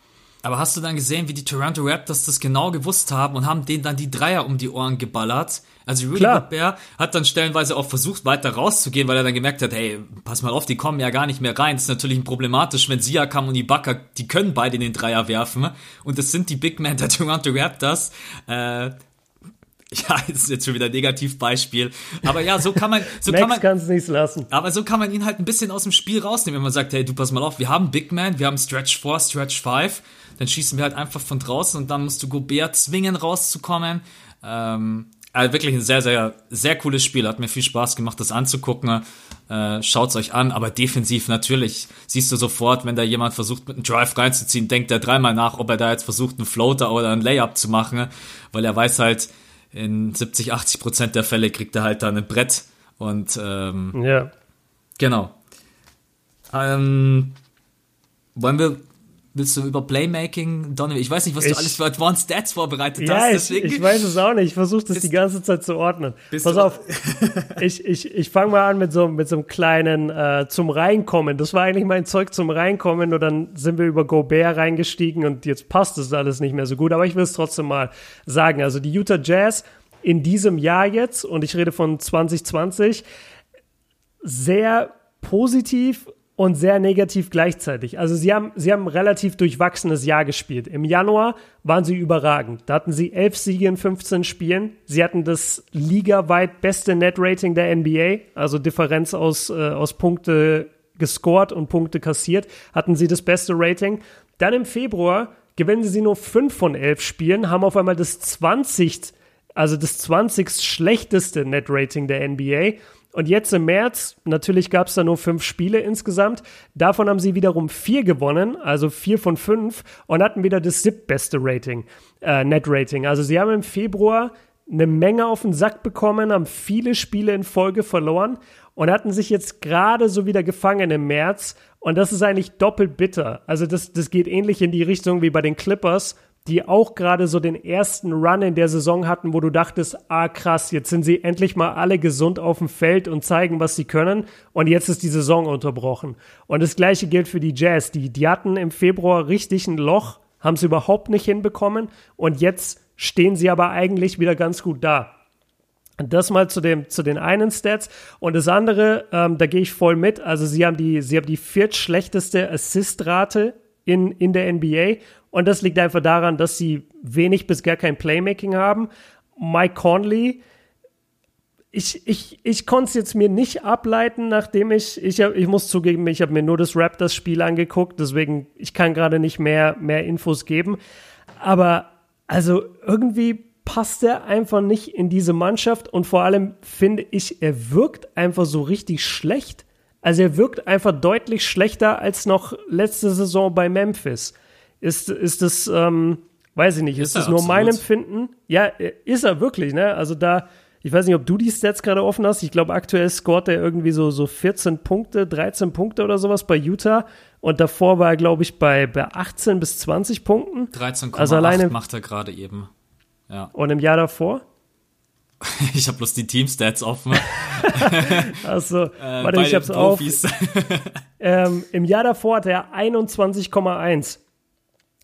Aber hast du dann gesehen, wie die Toronto Raptors das genau gewusst haben und haben denen dann die Dreier um die Ohren geballert? Also Rudy Klar. Gobert hat dann stellenweise auch versucht, weiter rauszugehen, weil er dann gemerkt hat, hey, pass mal auf, die kommen ja gar nicht mehr rein. Das ist natürlich problematisch, wenn Siakam und Ibaka, die können beide in den Dreier werfen. Und das sind die Big Men der Toronto Raptors. Äh, ja, das ist jetzt schon wieder ein Negativbeispiel. Aber ja, so kann man, so kann man, es nicht lassen. aber so kann man ihn halt ein bisschen aus dem Spiel rausnehmen, wenn man sagt, hey, du pass mal auf, wir haben Big Man, wir haben Stretch 4, Stretch 5, dann schießen wir halt einfach von draußen und dann musst du Gobert zwingen rauszukommen. Ähm, also wirklich ein sehr, sehr, sehr cooles Spiel. Hat mir viel Spaß gemacht, das anzugucken. Äh, schaut's euch an, aber defensiv natürlich siehst du sofort, wenn da jemand versucht, mit einem Drive reinzuziehen, denkt er dreimal nach, ob er da jetzt versucht, einen Floater oder einen Layup zu machen, weil er weiß halt, in 70, 80 Prozent der Fälle kriegt er halt dann ein Brett und ähm, Ja. Genau. Ähm, wollen wir, willst du über Playmaking, Donovan? Ich weiß nicht, was Ich- du alles für Advanced Stats vorbereitet Ja, hast, ich, ich weiß es auch nicht. Ich versuche das Bist- die ganze Zeit zu ordnen. Pass auf, ich, ich, ich fange mal an mit so, mit so einem kleinen äh, zum Reinkommen. Das war eigentlich mein Zeug zum Reinkommen und dann sind wir über Gobert reingestiegen und jetzt passt es alles nicht mehr so gut. Aber ich will es trotzdem mal sagen. Also die Utah Jazz in diesem Jahr jetzt, und ich rede von 2020, sehr positiv und sehr negativ gleichzeitig. Also sie haben, sie haben ein relativ durchwachsenes Jahr gespielt. Im Januar waren sie überragend. Da hatten sie elf Siege in 15 Spielen. Sie hatten das ligaweit beste Net-Rating der NBA, also Differenz aus, äh, aus Punkte gescored und Punkte kassiert, hatten sie das beste Rating. Dann im Februar gewinnen sie nur fünf von elf Spielen, haben auf einmal das 20 also das 20. schlechteste Net-Rating der NBA. Und jetzt im März, natürlich gab es da nur fünf Spiele insgesamt. Davon haben sie wiederum vier gewonnen, also vier von fünf, und hatten wieder das siebtbeste Rating, äh, Net-Rating. Also sie haben im Februar eine Menge auf den Sack bekommen, haben viele Spiele in Folge verloren und hatten sich jetzt gerade so wieder gefangen im März. Und das ist eigentlich doppelt bitter. Also das, das geht ähnlich in die Richtung wie bei den Clippers, die auch gerade so den ersten Run in der Saison hatten, wo du dachtest, ah krass, jetzt sind sie endlich mal alle gesund auf dem Feld und zeigen, was sie können. Und jetzt ist die Saison unterbrochen. Und das gleiche gilt für die Jazz. Die, die hatten im Februar richtig ein Loch, haben es überhaupt nicht hinbekommen. Und jetzt stehen sie aber eigentlich wieder ganz gut da. Das mal zu, dem, zu den einen Stats. Und das andere, ähm, da gehe ich voll mit. Also sie haben die, sie haben die viertschlechteste Assist-Rate in, in der NBA. Und das liegt einfach daran, dass sie wenig bis gar kein Playmaking haben. Mike Conley, ich, ich, ich konnte es jetzt mir nicht ableiten, nachdem ich, ich, hab, ich muss zugeben, ich habe mir nur das Raptors-Spiel angeguckt, deswegen, ich kann gerade nicht mehr, mehr Infos geben. Aber also irgendwie passt er einfach nicht in diese Mannschaft und vor allem finde ich, er wirkt einfach so richtig schlecht. Also er wirkt einfach deutlich schlechter als noch letzte Saison bei Memphis. Ist, ist das, ähm, weiß ich nicht, ist, ist das nur absolut. mein Empfinden? Ja, ist er wirklich, ne? Also da, ich weiß nicht, ob du die Stats gerade offen hast. Ich glaube, aktuell scoret er irgendwie so, so 14 Punkte, 13 Punkte oder sowas bei Utah. Und davor war er, glaube ich, bei, bei 18 bis 20 Punkten. 13,8 also alleine macht er gerade eben. Ja. Und im Jahr davor? ich habe bloß die Team-Stats offen. Achso, äh, warte, ich hab's auf. ähm, Im Jahr davor hatte er 21,1.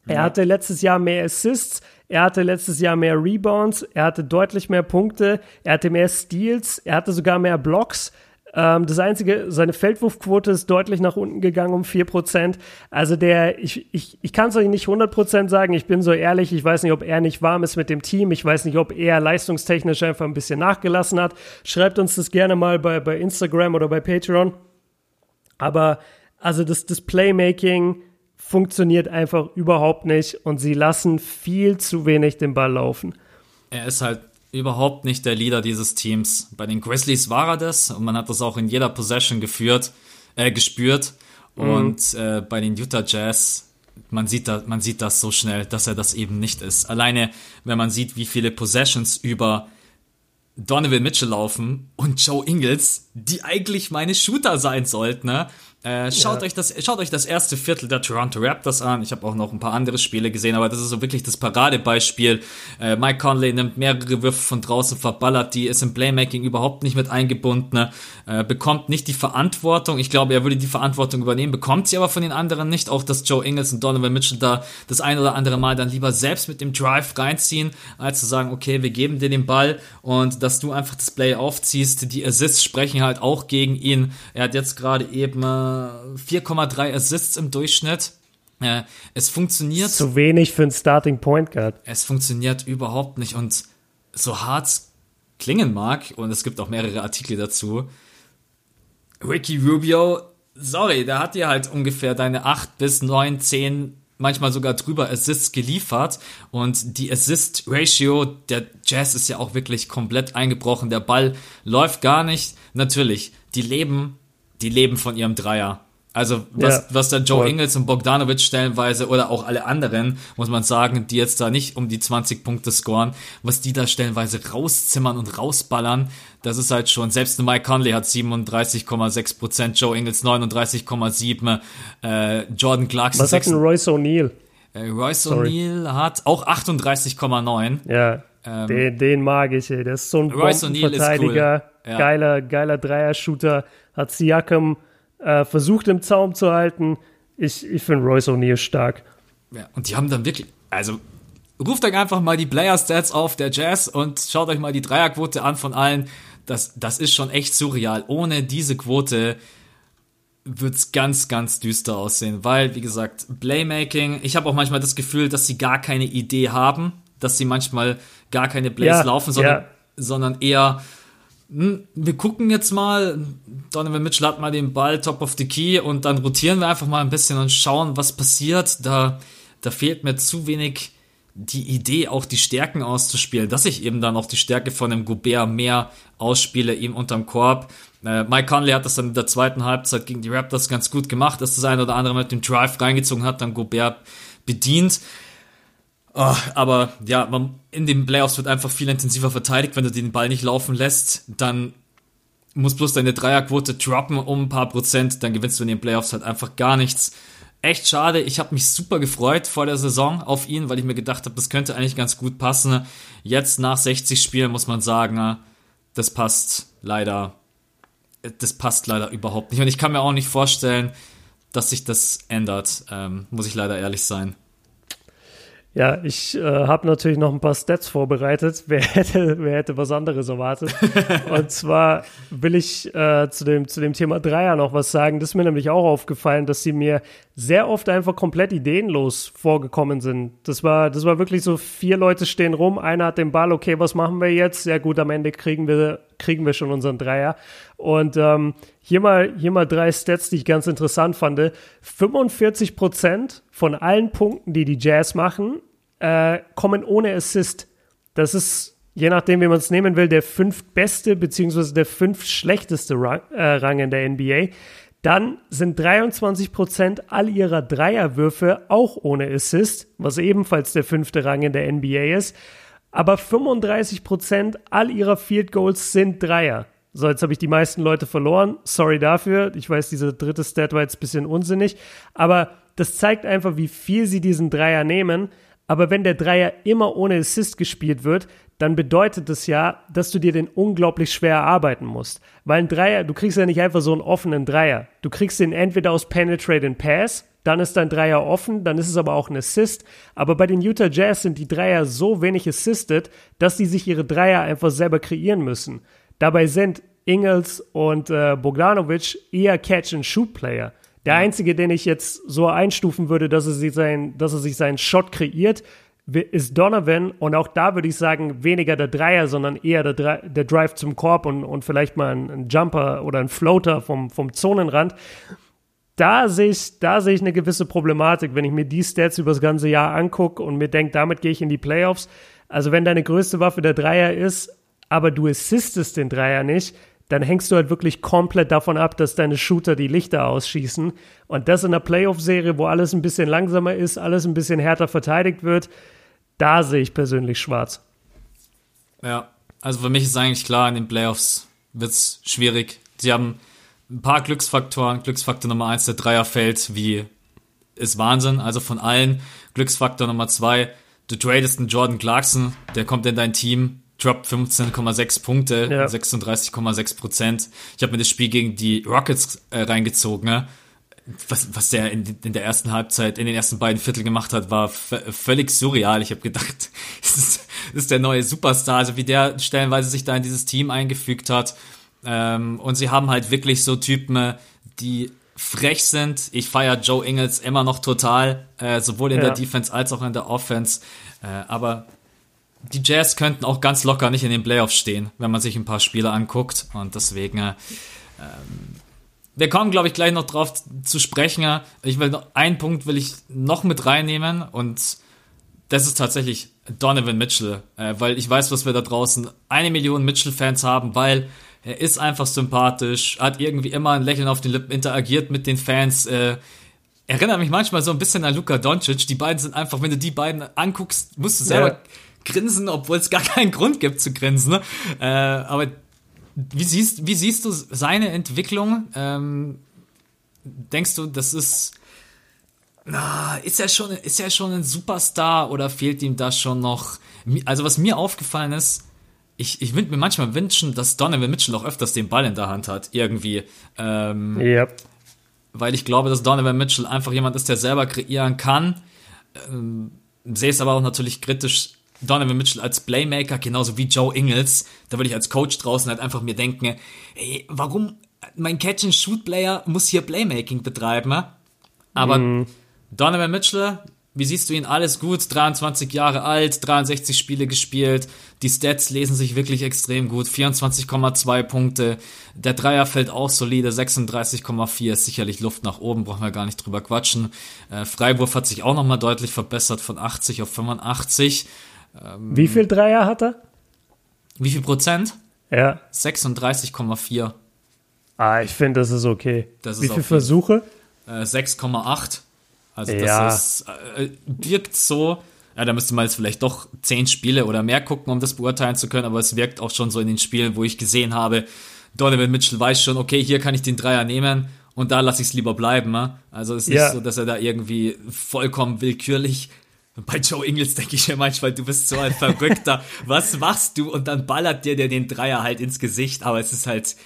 Er ja. hatte letztes Jahr mehr Assists, er hatte letztes Jahr mehr Rebounds, er hatte deutlich mehr Punkte, er hatte mehr Steals, er hatte sogar mehr Blocks. Ähm, das Einzige, seine Feldwurfquote ist deutlich nach unten gegangen um 4%. Also der, ich, ich, ich kann es euch nicht 100% sagen, ich bin so ehrlich, ich weiß nicht, ob er nicht warm ist mit dem Team, ich weiß nicht, ob er leistungstechnisch einfach ein bisschen nachgelassen hat. Schreibt uns das gerne mal bei, bei Instagram oder bei Patreon. Aber also das, das Playmaking funktioniert einfach überhaupt nicht und sie lassen viel zu wenig den Ball laufen. Er ist halt überhaupt nicht der Leader dieses Teams. Bei den Grizzlies war er das und man hat das auch in jeder Possession geführt, äh, gespürt. Mhm. Und äh, bei den Utah Jazz, man sieht, da, man sieht das so schnell, dass er das eben nicht ist. Alleine, wenn man sieht, wie viele Possessions über Donovan Mitchell laufen und Joe Ingles, die eigentlich meine Shooter sein sollten, ne? Äh, schaut, ja. euch das, schaut euch das erste Viertel der Toronto Raptors an. Ich habe auch noch ein paar andere Spiele gesehen, aber das ist so wirklich das Paradebeispiel. Äh, Mike Conley nimmt mehrere Würfe von draußen, verballert die, ist im Playmaking überhaupt nicht mit eingebunden, äh, bekommt nicht die Verantwortung. Ich glaube, er würde die Verantwortung übernehmen, bekommt sie aber von den anderen nicht. Auch, dass Joe Ingles und Donovan Mitchell da das ein oder andere Mal dann lieber selbst mit dem Drive reinziehen, als zu sagen, okay, wir geben dir den Ball und dass du einfach das Play aufziehst. Die Assists sprechen halt auch gegen ihn. Er hat jetzt gerade eben 4,3 Assists im Durchschnitt. Äh, es funktioniert. Zu wenig für einen Starting Point Guard. Es funktioniert überhaupt nicht und so hart klingen mag, und es gibt auch mehrere Artikel dazu, Ricky Rubio, sorry, der hat dir halt ungefähr deine 8 bis 9, 10, manchmal sogar drüber Assists geliefert und die Assist-Ratio der Jazz ist ja auch wirklich komplett eingebrochen. Der Ball läuft gar nicht. Natürlich, die leben die leben von ihrem Dreier. Also was, ja, was da Joe voll. Ingles und Bogdanovic stellenweise oder auch alle anderen, muss man sagen, die jetzt da nicht um die 20 Punkte scoren, was die da stellenweise rauszimmern und rausballern, das ist halt schon, selbst Mike Conley hat 37,6 Prozent, Joe Ingles 39,7, äh, Jordan Clarkson. Was hat denn Royce O'Neal? Äh, Royce O'Neal hat auch 38,9. Ja, ähm, den, den mag ich, ey. Der ist so ein Bombenverteidiger, cool. ja. geiler, geiler Dreier-Shooter hat Siakam äh, versucht im Zaum zu halten. Ich, ich finde Royce O'Neill stark. Ja, und die haben dann wirklich, also ruft euch einfach mal die Player-Stats auf der Jazz und schaut euch mal die Dreierquote an von allen. Das, das ist schon echt surreal. Ohne diese Quote wird's ganz, ganz düster aussehen, weil, wie gesagt, Playmaking, ich habe auch manchmal das Gefühl, dass sie gar keine Idee haben, dass sie manchmal gar keine Plays ja, laufen, sondern, ja. sondern eher hm, wir gucken jetzt mal, Donovan Mitchell hat mal den Ball top of the key und dann rotieren wir einfach mal ein bisschen und schauen, was passiert. Da, da fehlt mir zu wenig die Idee, auch die Stärken auszuspielen, dass ich eben dann auch die Stärke von dem Gobert mehr ausspiele, ihm unterm Korb. Äh, Mike Conley hat das dann in der zweiten Halbzeit gegen die Raptors ganz gut gemacht, dass das eine oder andere mit dem Drive reingezogen hat, dann Gobert bedient. Oh, aber ja, man, in den Playoffs wird einfach viel intensiver verteidigt. Wenn du den Ball nicht laufen lässt, dann muss bloß deine Dreierquote droppen um ein paar Prozent, dann gewinnst du in den Playoffs halt einfach gar nichts. Echt schade. Ich habe mich super gefreut vor der Saison auf ihn, weil ich mir gedacht habe, das könnte eigentlich ganz gut passen. Jetzt nach 60 Spielen muss man sagen, das passt leider. Das passt leider überhaupt nicht. Und ich kann mir auch nicht vorstellen, dass sich das ändert. Ähm, muss ich leider ehrlich sein. Ja, ich äh, habe natürlich noch ein paar Stats vorbereitet. Wer hätte, wer hätte was anderes erwartet? Und zwar will ich äh, zu, dem, zu dem Thema Dreier noch was sagen. Das ist mir nämlich auch aufgefallen, dass sie mir sehr oft einfach komplett ideenlos vorgekommen sind. Das war, das war wirklich so, vier Leute stehen rum, einer hat den Ball, okay, was machen wir jetzt? Sehr gut, am Ende kriegen wir, kriegen wir schon unseren Dreier. Und ähm, hier, mal, hier mal drei Stats, die ich ganz interessant fand. 45 Prozent von allen Punkten, die die Jazz machen, äh, kommen ohne Assist. Das ist, je nachdem, wie man es nehmen will, der fünftbeste beziehungsweise der fünf schlechteste Rang, äh, Rang in der NBA. Dann sind 23 Prozent all ihrer Dreierwürfe auch ohne Assist, was ebenfalls der fünfte Rang in der NBA ist. Aber 35 Prozent all ihrer Field Goals sind Dreier. So, jetzt habe ich die meisten Leute verloren. Sorry dafür. Ich weiß, diese dritte Stat war jetzt ein bisschen unsinnig. Aber das zeigt einfach, wie viel sie diesen Dreier nehmen. Aber wenn der Dreier immer ohne Assist gespielt wird, dann bedeutet das ja, dass du dir den unglaublich schwer erarbeiten musst. Weil ein Dreier, du kriegst ja nicht einfach so einen offenen Dreier. Du kriegst den entweder aus Penetrate and Pass, dann ist dein Dreier offen, dann ist es aber auch ein Assist. Aber bei den Utah Jazz sind die Dreier so wenig assisted, dass die sich ihre Dreier einfach selber kreieren müssen. Dabei sind Ingels und äh, Bogdanovic eher Catch-and-Shoot-Player. Der einzige, den ich jetzt so einstufen würde, dass er sich, sein, dass er sich seinen Shot kreiert, ist Donovan und auch da würde ich sagen, weniger der Dreier, sondern eher der, der Drive zum Korb und, und vielleicht mal ein, ein, Jumper oder ein Floater vom, vom Zonenrand. Da sehe ich, da sehe ich eine gewisse Problematik, wenn ich mir die Stats über das ganze Jahr angucke und mir denke, damit gehe ich in die Playoffs. Also wenn deine größte Waffe der Dreier ist, aber du assistest den Dreier nicht, dann hängst du halt wirklich komplett davon ab, dass deine Shooter die Lichter ausschießen. Und das in einer Playoff-Serie, wo alles ein bisschen langsamer ist, alles ein bisschen härter verteidigt wird, da sehe ich persönlich schwarz. Ja, also für mich ist eigentlich klar, in den Playoffs wird es schwierig. Sie haben ein paar Glücksfaktoren. Glücksfaktor Nummer eins, der Dreier fällt, wie ist Wahnsinn. Also von allen. Glücksfaktor Nummer zwei, du tradest einen Jordan Clarkson, der kommt in dein Team, droppt 15,6 Punkte, ja. 36,6 Prozent. Ich habe mir das Spiel gegen die Rockets äh, reingezogen. Ne? was, was der in, in, der ersten Halbzeit, in den ersten beiden Viertel gemacht hat, war völlig surreal. Ich habe gedacht, das ist, das ist der neue Superstar, also wie der stellenweise sich da in dieses Team eingefügt hat. Ähm, und sie haben halt wirklich so Typen, die frech sind. Ich feiere Joe Ingles immer noch total, äh, sowohl in ja. der Defense als auch in der Offense. Äh, aber die Jazz könnten auch ganz locker nicht in den Playoffs stehen, wenn man sich ein paar Spiele anguckt. Und deswegen äh, ähm, wir kommen, glaube ich, gleich noch drauf zu sprechen. Ich will noch einen Punkt will ich noch mit reinnehmen und das ist tatsächlich Donovan Mitchell, äh, weil ich weiß, was wir da draußen eine Million Mitchell-Fans haben, weil er ist einfach sympathisch, hat irgendwie immer ein Lächeln auf den Lippen, interagiert mit den Fans. Äh, erinnert mich manchmal so ein bisschen an Luka Doncic. Die beiden sind einfach, wenn du die beiden anguckst, musst du selber ja. Grinsen, obwohl es gar keinen Grund gibt zu grinsen. Ne? Äh, aber wie siehst, wie siehst du seine Entwicklung? Ähm, denkst du, das ist, na, ist er schon, ist er schon ein Superstar oder fehlt ihm da schon noch? Also was mir aufgefallen ist, ich, ich würde mir manchmal wünschen, dass Donovan Mitchell auch öfters den Ball in der Hand hat, irgendwie. Ähm, yep. Weil ich glaube, dass Donovan Mitchell einfach jemand ist, der selber kreieren kann. Ähm, sehe es aber auch natürlich kritisch Donovan Mitchell als Playmaker, genauso wie Joe Ingles, da würde ich als Coach draußen halt einfach mir denken, ey, warum mein Catch-and-Shoot-Player muss hier Playmaking betreiben? Aber mm. Donovan Mitchell, wie siehst du ihn? Alles gut, 23 Jahre alt, 63 Spiele gespielt, die Stats lesen sich wirklich extrem gut, 24,2 Punkte, der Dreier fällt auch solide, 36,4 ist sicherlich Luft nach oben, brauchen wir gar nicht drüber quatschen. Äh, Freiwurf hat sich auch nochmal deutlich verbessert von 80 auf 85. Ähm, wie viel Dreier hat er? Wie viel Prozent? Ja. 36,4. Ah, ich finde, das ist okay. Das wie viele Versuche? Äh, 6,8. Also ja. das ist, äh, wirkt so, ja, da müsste man jetzt vielleicht doch zehn Spiele oder mehr gucken, um das beurteilen zu können, aber es wirkt auch schon so in den Spielen, wo ich gesehen habe, Donovan Mitchell weiß schon, okay, hier kann ich den Dreier nehmen und da lasse ich es lieber bleiben. Ne? Also es ist ja. nicht so, dass er da irgendwie vollkommen willkürlich bei Joe Ingles denke ich mir manchmal, du bist so ein Verrückter. Was machst du? Und dann ballert dir der den Dreier halt ins Gesicht. Aber es ist halt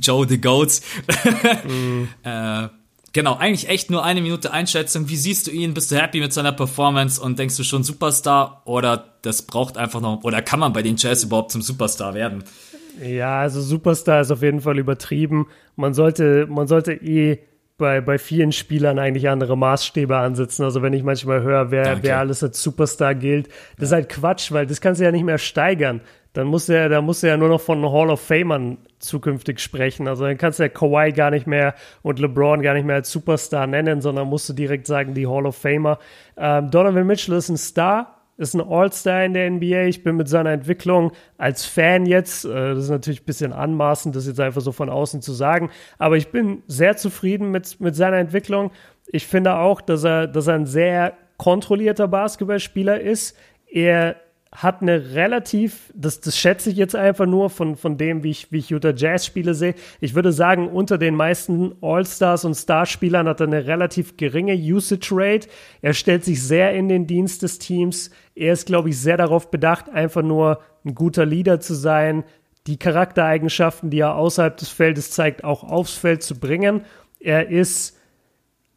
Joe the Goat. mm. äh, Genau, eigentlich echt nur eine Minute Einschätzung. Wie siehst du ihn? Bist du happy mit seiner Performance und denkst du schon Superstar oder das braucht einfach noch, oder kann man bei den Jazz überhaupt zum Superstar werden? Ja, also Superstar ist auf jeden Fall übertrieben. Man sollte, man sollte eh bei, bei vielen Spielern eigentlich andere Maßstäbe ansetzen. Also wenn ich manchmal höre, wer, wer alles als Superstar gilt, das ja. ist halt Quatsch, weil das kannst du ja nicht mehr steigern. Dann muss er, da muss er ja nur noch von Hall of Famern zukünftig sprechen. Also dann kannst du ja Kawhi gar nicht mehr und LeBron gar nicht mehr als Superstar nennen, sondern musst du direkt sagen, die Hall of Famer. Ähm, Donovan Mitchell ist ein Star, ist ein All-Star in der NBA. Ich bin mit seiner Entwicklung als Fan jetzt, äh, das ist natürlich ein bisschen anmaßend, das jetzt einfach so von außen zu sagen, aber ich bin sehr zufrieden mit, mit seiner Entwicklung. Ich finde auch, dass er, dass er ein sehr kontrollierter Basketballspieler ist. Er hat eine relativ, das, das schätze ich jetzt einfach nur von, von dem, wie ich, wie ich Utah Jazz Spiele sehe. Ich würde sagen, unter den meisten All-Stars und Starspielern hat er eine relativ geringe Usage Rate. Er stellt sich sehr in den Dienst des Teams. Er ist, glaube ich, sehr darauf bedacht, einfach nur ein guter Leader zu sein, die Charaktereigenschaften, die er außerhalb des Feldes zeigt, auch aufs Feld zu bringen. Er ist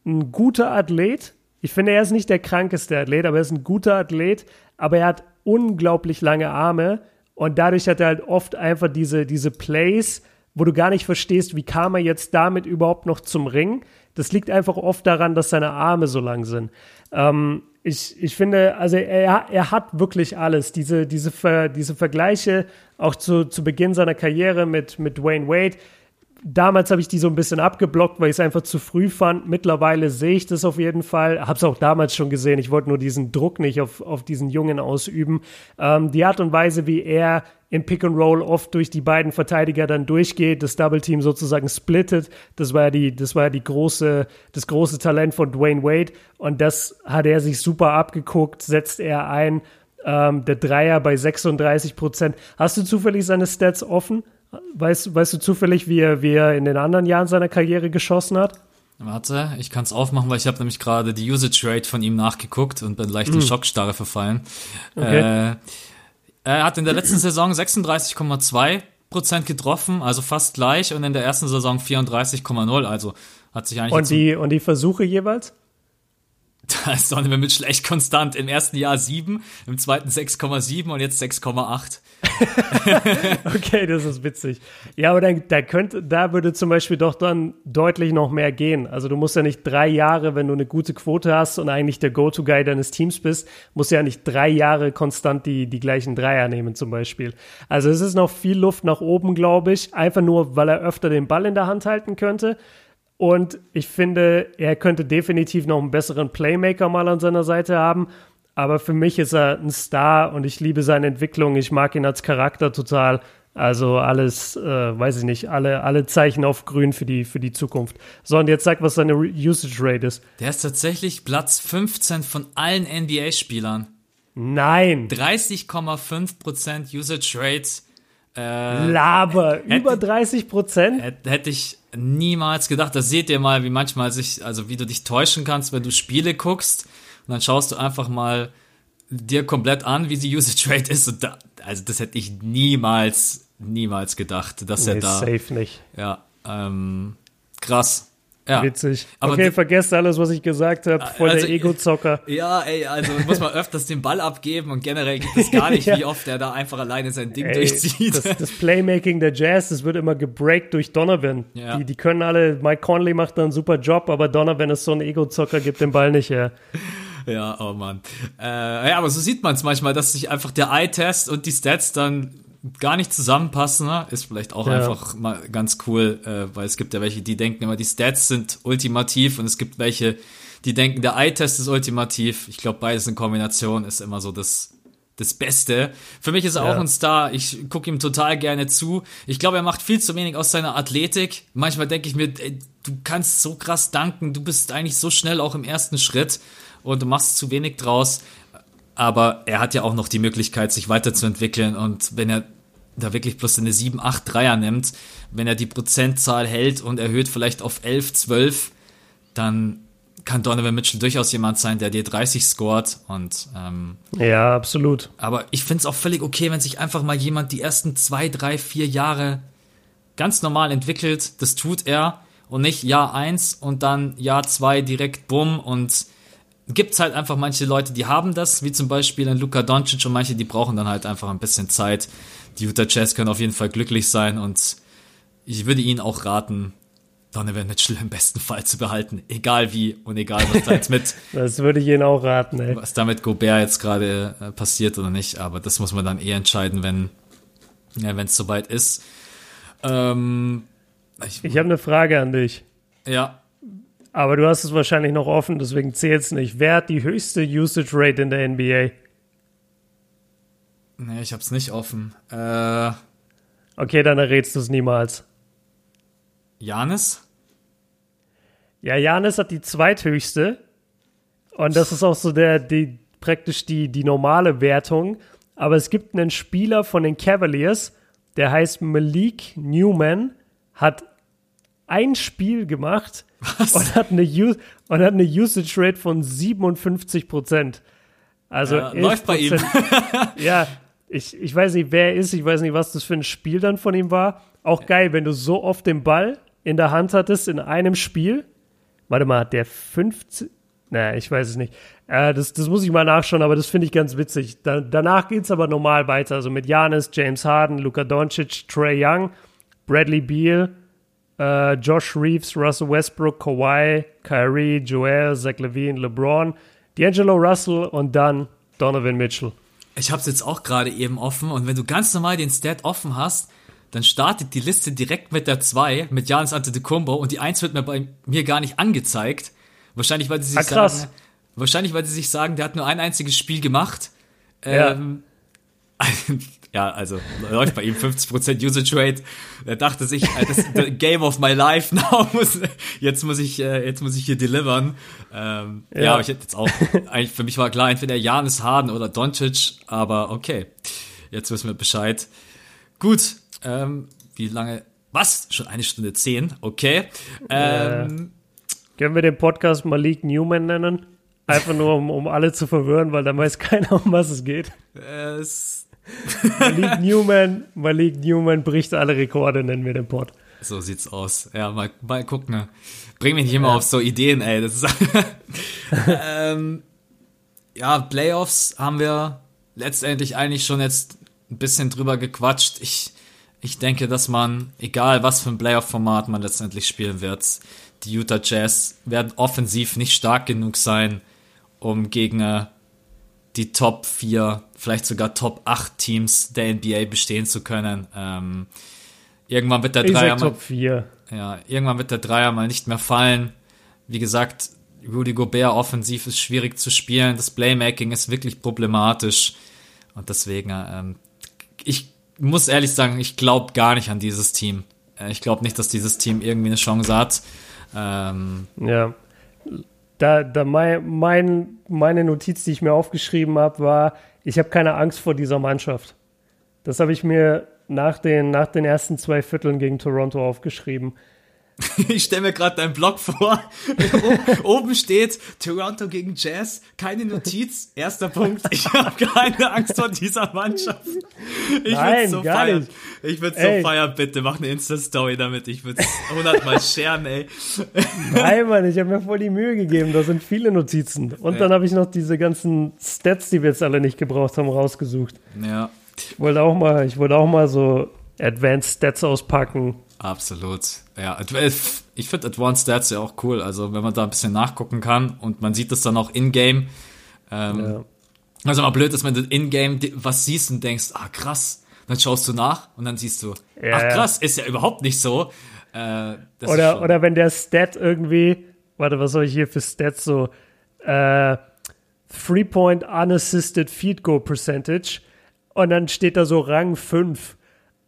ein guter Athlet. Ich finde, er ist nicht der krankeste Athlet, aber er ist ein guter Athlet. Aber er hat unglaublich lange Arme und dadurch hat er halt oft einfach diese, diese Plays, wo du gar nicht verstehst, wie kam er jetzt damit überhaupt noch zum Ring. Das liegt einfach oft daran, dass seine Arme so lang sind. Ähm, ich, ich finde, also er, er hat wirklich alles. Diese, diese, Ver, diese Vergleiche auch zu, zu Beginn seiner Karriere mit, mit Wayne Wade damals habe ich die so ein bisschen abgeblockt, weil ich es einfach zu früh fand. Mittlerweile sehe ich das auf jeden Fall. Habe es auch damals schon gesehen. Ich wollte nur diesen Druck nicht auf, auf diesen Jungen ausüben. Ähm, die Art und Weise, wie er im Pick and Roll oft durch die beiden Verteidiger dann durchgeht, das Double Team sozusagen splittet. Das war ja die, das war ja die große, das große Talent von Dwayne Wade. Und das hat er sich super abgeguckt, setzt er ein. Ähm, der Dreier bei 36 Prozent. Hast du zufällig seine Stats offen? Weißt, weißt du zufällig, wie er, wie er in den anderen Jahren seiner Karriere geschossen hat? Warte, ich kann es aufmachen, weil ich habe nämlich gerade die Usage Rate von ihm nachgeguckt und bin leicht in mm. Schockstarre verfallen. Okay. Äh, er hat in der letzten Saison 36,2 Prozent getroffen, also fast gleich, und in der ersten Saison 34,0, also hat sich eigentlich. Und die, und die Versuche jeweils? Da ist Donovan Mitchell echt konstant. Im ersten Jahr 7, im zweiten 6,7 und jetzt 6,8. okay, das ist witzig. Ja, aber dann, da könnte, da würde zum Beispiel doch dann deutlich noch mehr gehen. Also du musst ja nicht drei Jahre, wenn du eine gute Quote hast und eigentlich der Go-To-Guy deines Teams bist, musst du ja nicht drei Jahre konstant die, die gleichen Dreier nehmen zum Beispiel. Also es ist noch viel Luft nach oben, glaube ich. Einfach nur, weil er öfter den Ball in der Hand halten könnte. Und ich finde, er könnte definitiv noch einen besseren Playmaker mal an seiner Seite haben. Aber für mich ist er ein Star und ich liebe seine Entwicklung. Ich mag ihn als Charakter total. Also alles, äh, weiß ich nicht, alle, alle Zeichen auf grün für die, für die Zukunft. So, und jetzt sag, was seine Usage Rate ist. Der ist tatsächlich Platz 15 von allen NBA-Spielern. Nein. 30,5% Usage Rate. Äh, Laber, hätte, über 30 Prozent? Hätte ich niemals gedacht. Das seht ihr mal, wie manchmal sich, also wie du dich täuschen kannst, wenn du Spiele guckst und dann schaust du einfach mal dir komplett an, wie die Usage Rate ist. Und da, also das hätte ich niemals, niemals gedacht, dass nee, er da. Safe nicht. Ja, ähm, krass. Ja. Witzig. Aber okay, vergesst alles, was ich gesagt habe. Voll also, der Ego-Zocker. Ja, ey, also muss man öfters den Ball abgeben und generell gibt es gar nicht, ja. wie oft er da einfach alleine sein Ding ey, durchzieht. Das, das, Playmaking der Jazz, das wird immer gebreakt durch Donovan. Ja. Die, die können alle, Mike Conley macht da einen super Job, aber Donovan ist so ein Ego-Zocker, gibt den Ball nicht her. Ja, oh Mann. Äh, ja, aber so sieht man es manchmal, dass sich einfach der Eye-Test und die Stats dann gar nicht zusammenpassen, ne? ist vielleicht auch ja. einfach mal ganz cool, äh, weil es gibt ja welche, die denken immer, die Stats sind ultimativ und es gibt welche, die denken, der Eye-Test ist ultimativ. Ich glaube, beides in Kombination ist immer so das, das Beste. Für mich ist er ja. auch ein Star. Ich gucke ihm total gerne zu. Ich glaube, er macht viel zu wenig aus seiner Athletik. Manchmal denke ich mir, ey, du kannst so krass danken, du bist eigentlich so schnell auch im ersten Schritt und du machst zu wenig draus. Aber er hat ja auch noch die Möglichkeit, sich weiterzuentwickeln. Und wenn er da wirklich bloß eine 7, 8 Dreier nimmt, wenn er die Prozentzahl hält und erhöht vielleicht auf 11, 12, dann kann Donovan Mitchell durchaus jemand sein, der dir 30 scoret. Und, ähm, ja, absolut. Aber ich finde es auch völlig okay, wenn sich einfach mal jemand die ersten zwei, drei, vier Jahre ganz normal entwickelt. Das tut er. und nicht Jahr 1 und dann Jahr 2 direkt bumm und gibt's halt einfach manche Leute, die haben das, wie zum Beispiel ein Luka Doncic und manche, die brauchen dann halt einfach ein bisschen Zeit. Die Utah Jazz können auf jeden Fall glücklich sein und ich würde ihnen auch raten, Donovan Mitchell im besten Fall zu behalten, egal wie und egal was da jetzt mit. das würde ich Ihnen auch raten, ey. Was da mit Gobert jetzt gerade äh, passiert oder nicht, aber das muss man dann eh entscheiden, wenn ja, wenn es soweit ist. Ähm, ich ich habe eine Frage an dich. Ja. Aber du hast es wahrscheinlich noch offen, deswegen zählt es nicht. Wer hat die höchste Usage Rate in der NBA? Nee, ich hab's nicht offen. Äh, okay, dann errätst du es niemals. Janis? Ja, Janis hat die zweithöchste. Und das ist auch so der, die, praktisch die, die normale Wertung. Aber es gibt einen Spieler von den Cavaliers, der heißt Malik Newman, hat ein Spiel gemacht und hat, eine, und hat eine Usage Rate von 57 Prozent. Also ja, läuft bei ihm. ja, ich, ich weiß nicht, wer er ist, ich weiß nicht, was das für ein Spiel dann von ihm war. Auch geil, wenn du so oft den Ball in der Hand hattest in einem Spiel. Warte mal, der 15. Naja, ich weiß es nicht. Äh, das, das muss ich mal nachschauen, aber das finde ich ganz witzig. Da, danach geht es aber normal weiter. Also mit Janis, James Harden, Luka Doncic, Trey Young, Bradley Beal, äh, Josh Reeves, Russell Westbrook, Kawhi, Kyrie, Joel, Zach Levine, LeBron, D'Angelo Russell und dann Donovan Mitchell. Ich habe es jetzt auch gerade eben offen und wenn du ganz normal den Stat offen hast, dann startet die Liste direkt mit der 2, mit Janis Antetokounmpo und die 1 wird mir bei mir gar nicht angezeigt. Wahrscheinlich, weil sie sich ah, sagen, wahrscheinlich, weil sie sich sagen, der hat nur ein einziges Spiel gemacht. Ja. Ähm, ja, also läuft bei ihm 50% Usage Rate. Er dachte sich, äh, das ist the game of my life now. jetzt muss ich, äh, jetzt muss ich hier delivern. Ähm, ja. ja, aber ich hätte jetzt auch, eigentlich für mich war klar, entweder Janis Harden oder Doncic, aber okay. Jetzt wissen wir Bescheid. Gut, ähm, wie lange? Was? Schon eine Stunde zehn? Okay. Ähm, äh, können wir den Podcast Malik Newman nennen? Einfach nur, um, um alle zu verwirren, weil dann weiß keiner, um was es geht. Es Malik Newman, Malik Newman bricht alle Rekorde, nennen wir den Pod. So sieht's aus. Ja, mal, mal gucken. Ne? Bring mich nicht immer ja. auf so Ideen, ey. Das ist ähm, ja, Playoffs haben wir letztendlich eigentlich schon jetzt ein bisschen drüber gequatscht. Ich, ich denke, dass man, egal was für ein Playoff-Format man letztendlich spielen wird, die Utah Jazz werden offensiv nicht stark genug sein, um gegen äh, die Top 4, vielleicht sogar Top 8 Teams der NBA bestehen zu können. Ähm, irgendwann wird der ich Dreier mal, Top 4. Ja, irgendwann wird der Dreier mal nicht mehr fallen. Wie gesagt, Rudy Gobert offensiv ist schwierig zu spielen. Das Playmaking ist wirklich problematisch. Und deswegen, ähm, ich muss ehrlich sagen, ich glaube gar nicht an dieses Team. Äh, ich glaube nicht, dass dieses Team irgendwie eine Chance hat. Ähm, ja da, da mein, mein, meine Notiz, die ich mir aufgeschrieben habe, war, ich habe keine Angst vor dieser Mannschaft. Das habe ich mir nach den, nach den ersten zwei Vierteln gegen Toronto aufgeschrieben. Ich stelle mir gerade deinen Blog vor. Oben steht Toronto gegen Jazz, keine Notiz. Erster Punkt. Ich habe keine Angst vor dieser Mannschaft. Ich würde so feiern. Nicht. Ich würde so feiern, bitte. Mach eine Insta-Story damit. Ich würde es hundertmal scheren, ey. Nein, Mann, ich habe mir voll die Mühe gegeben. Da sind viele Notizen. Und ja. dann habe ich noch diese ganzen Stats, die wir jetzt alle nicht gebraucht haben, rausgesucht. Ja. Ich wollte auch mal, ich wollte auch mal so Advanced Stats auspacken Absolut. Ja, ich finde Advanced Stats ja auch cool. Also, wenn man da ein bisschen nachgucken kann und man sieht das dann auch in-game. Ähm, ja. Also, mal blöd ist, wenn du in-game was siehst und denkst, ah, krass. Dann schaust du nach und dann siehst du, ja, ach, krass, ist ja überhaupt nicht so. Äh, oder, oder wenn der Stat irgendwie, warte, was soll ich hier für Stats so, äh, Three-Point Unassisted Field Goal Percentage und dann steht da so Rang 5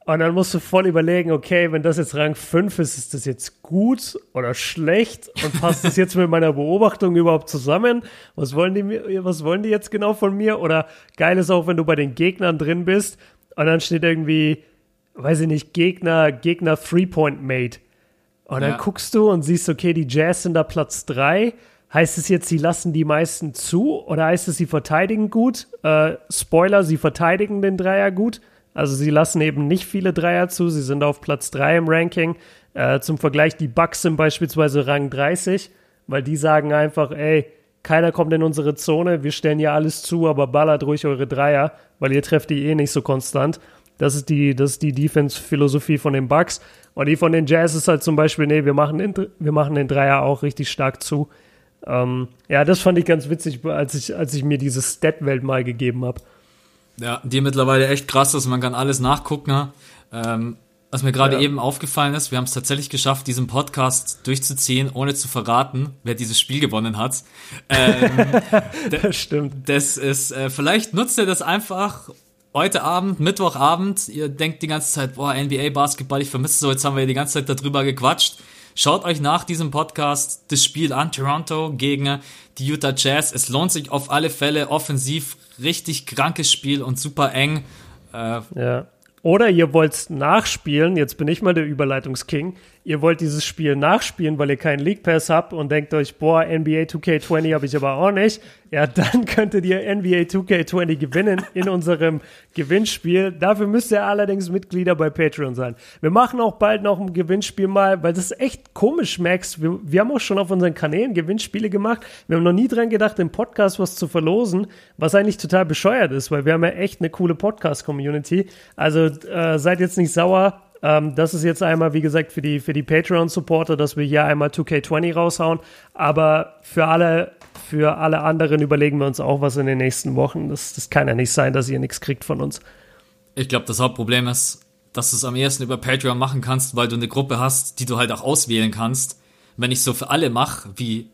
und dann musst du voll überlegen, okay, wenn das jetzt Rang 5 ist, ist das jetzt gut oder schlecht? Und passt das jetzt mit meiner Beobachtung überhaupt zusammen? Was wollen die, was wollen die jetzt genau von mir? Oder geil ist auch, wenn du bei den Gegnern drin bist und dann steht irgendwie, weiß ich nicht, Gegner, Gegner Three-Point-Mate. Und dann ja. guckst du und siehst, okay, die Jazz sind da Platz 3. Heißt es jetzt, sie lassen die meisten zu? Oder heißt es, sie verteidigen gut? Äh, Spoiler, sie verteidigen den Dreier gut. Also sie lassen eben nicht viele Dreier zu. Sie sind auf Platz 3 im Ranking. Äh, zum Vergleich, die Bucks sind beispielsweise Rang 30, weil die sagen einfach, ey, keiner kommt in unsere Zone, wir stellen ja alles zu, aber ballert ruhig eure Dreier, weil ihr trefft die eh nicht so konstant. Das ist die, die Defense-Philosophie von den Bucks. Und die von den Jazz ist halt zum Beispiel, nee, wir machen den, wir machen den Dreier auch richtig stark zu. Ähm, ja, das fand ich ganz witzig, als ich, als ich mir diese Stat-Welt mal gegeben habe. Ja, die mittlerweile echt krass ist, man kann alles nachgucken. Ähm, was mir gerade ja. eben aufgefallen ist, wir haben es tatsächlich geschafft, diesen Podcast durchzuziehen, ohne zu verraten, wer dieses Spiel gewonnen hat. Ähm, das stimmt. Das ist, äh, vielleicht nutzt ihr das einfach heute Abend, Mittwochabend. Ihr denkt die ganze Zeit, boah, NBA Basketball, ich vermisse so, jetzt haben wir die ganze Zeit darüber gequatscht. Schaut euch nach diesem Podcast das Spiel an, Toronto gegen die Utah Jazz. Es lohnt sich auf alle Fälle offensiv, richtig krankes Spiel und super eng. Äh, ja. Oder ihr wollt nachspielen, jetzt bin ich mal der Überleitungsking, ihr wollt dieses Spiel nachspielen, weil ihr keinen League Pass habt und denkt euch, boah, NBA 2K20 habe ich aber auch nicht, ja, dann könntet ihr NBA 2K20 gewinnen in unserem Gewinnspiel. Dafür müsst ihr allerdings Mitglieder bei Patreon sein. Wir machen auch bald noch ein Gewinnspiel mal, weil das ist echt komisch, Max. Wir, wir haben auch schon auf unseren Kanälen Gewinnspiele gemacht. Wir haben noch nie dran gedacht, im Podcast was zu verlosen, was eigentlich total bescheuert ist, weil wir haben ja echt eine coole Podcast-Community. Also äh, seid jetzt nicht sauer ähm, das ist jetzt einmal, wie gesagt, für die, für die Patreon-Supporter, dass wir hier einmal 2K20 raushauen. Aber für alle, für alle anderen überlegen wir uns auch was in den nächsten Wochen. Das, das kann ja nicht sein, dass ihr nichts kriegt von uns. Ich glaube, das Hauptproblem ist, dass du es am ersten über Patreon machen kannst, weil du eine Gruppe hast, die du halt auch auswählen kannst. Wenn ich so für alle mache, wie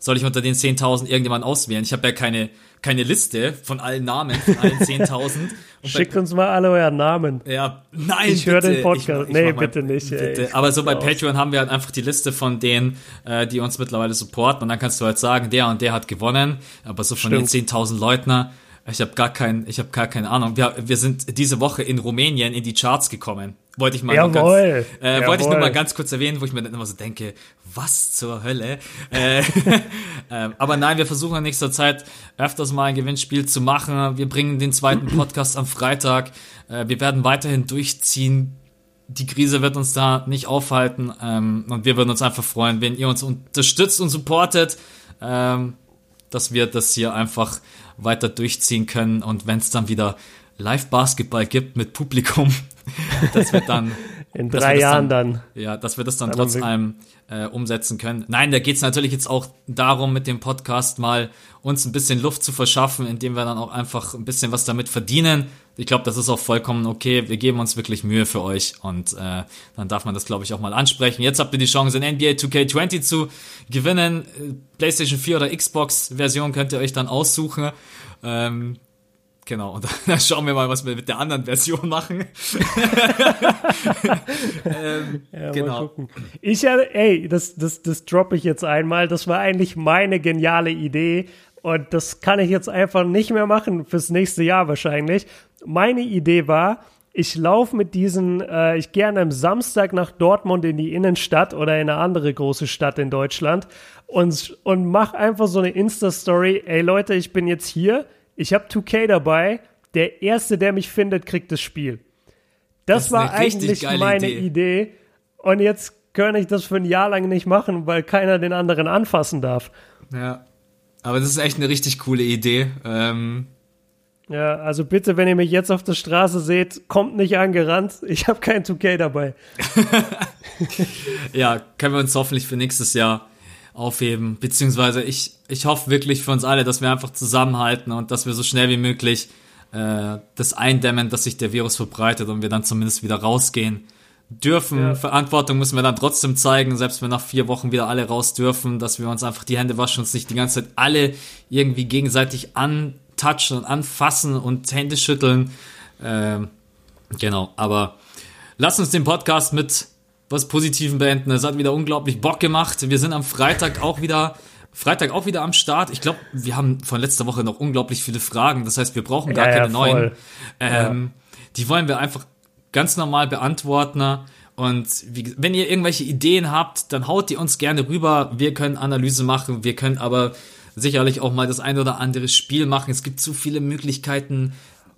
soll ich unter den 10.000 irgendjemanden auswählen? Ich habe ja keine, keine Liste von allen Namen, von allen 10.000. Schickt uns mal alle euren Namen. Ja, nein, Ich höre den Podcast. Ich, ich nee, bitte mal, nicht. Bitte. Aber so bei Patreon haben wir halt einfach die Liste von denen, äh, die uns mittlerweile supporten. Und dann kannst du halt sagen, der und der hat gewonnen. Aber so von Stimmt. den 10.000 Leutner, ich habe gar kein, ich habe gar keine Ahnung. Wir, wir sind diese Woche in Rumänien in die Charts gekommen. Wollte ich mal Jawohl. Ganz, äh, wollte ich nur mal ganz kurz erwähnen, wo ich mir dann immer so denke, was zur Hölle? äh, äh, aber nein, wir versuchen in nächster Zeit öfters mal ein Gewinnspiel zu machen. Wir bringen den zweiten Podcast am Freitag. Äh, wir werden weiterhin durchziehen. Die Krise wird uns da nicht aufhalten. Ähm, und wir würden uns einfach freuen, wenn ihr uns unterstützt und supportet, ähm, dass wir das hier einfach weiter durchziehen können. Und wenn es dann wieder Live-Basketball gibt mit Publikum, dass wir dann in drei Jahren dann, dann, Ja, dass wir das dann, dann trotz allem äh, umsetzen können. Nein, da geht es natürlich jetzt auch darum, mit dem Podcast mal uns ein bisschen Luft zu verschaffen, indem wir dann auch einfach ein bisschen was damit verdienen. Ich glaube, das ist auch vollkommen okay. Wir geben uns wirklich Mühe für euch und äh, dann darf man das, glaube ich, auch mal ansprechen. Jetzt habt ihr die Chance, in NBA 2K20 zu gewinnen. PlayStation 4 oder Xbox-Version könnt ihr euch dann aussuchen. Ähm, Genau, und dann schauen wir mal, was wir mit der anderen Version machen. ähm, ja, genau. Ich, ey, das, das, das droppe ich jetzt einmal. Das war eigentlich meine geniale Idee. Und das kann ich jetzt einfach nicht mehr machen fürs nächste Jahr wahrscheinlich. Meine Idee war, ich laufe mit diesen, äh, ich gehe an einem Samstag nach Dortmund in die Innenstadt oder in eine andere große Stadt in Deutschland und, und mach einfach so eine Insta-Story. Ey Leute, ich bin jetzt hier ich habe 2K dabei. Der Erste, der mich findet, kriegt das Spiel. Das, das war eigentlich meine Idee. Idee. Und jetzt kann ich das für ein Jahr lang nicht machen, weil keiner den anderen anfassen darf. Ja. Aber das ist echt eine richtig coole Idee. Ähm ja, also bitte, wenn ihr mich jetzt auf der Straße seht, kommt nicht angerannt. Ich habe kein 2K dabei. ja, können wir uns hoffentlich für nächstes Jahr aufheben. Beziehungsweise ich, ich hoffe wirklich für uns alle, dass wir einfach zusammenhalten und dass wir so schnell wie möglich äh, das eindämmen, dass sich der Virus verbreitet und wir dann zumindest wieder rausgehen dürfen. Ja. Verantwortung müssen wir dann trotzdem zeigen, selbst wenn nach vier Wochen wieder alle raus dürfen, dass wir uns einfach die Hände waschen, uns nicht die ganze Zeit alle irgendwie gegenseitig antatschen und anfassen und Hände schütteln. Äh, genau, aber lass uns den Podcast mit was Positiven beenden. Es hat wieder unglaublich Bock gemacht. Wir sind am Freitag auch wieder Freitag auch wieder am Start. Ich glaube, wir haben von letzter Woche noch unglaublich viele Fragen. Das heißt, wir brauchen gar ja, keine ja, neuen. Ähm, ja. Die wollen wir einfach ganz normal beantworten. Und wie, wenn ihr irgendwelche Ideen habt, dann haut die uns gerne rüber. Wir können Analyse machen. Wir können aber sicherlich auch mal das ein oder andere Spiel machen. Es gibt zu viele Möglichkeiten.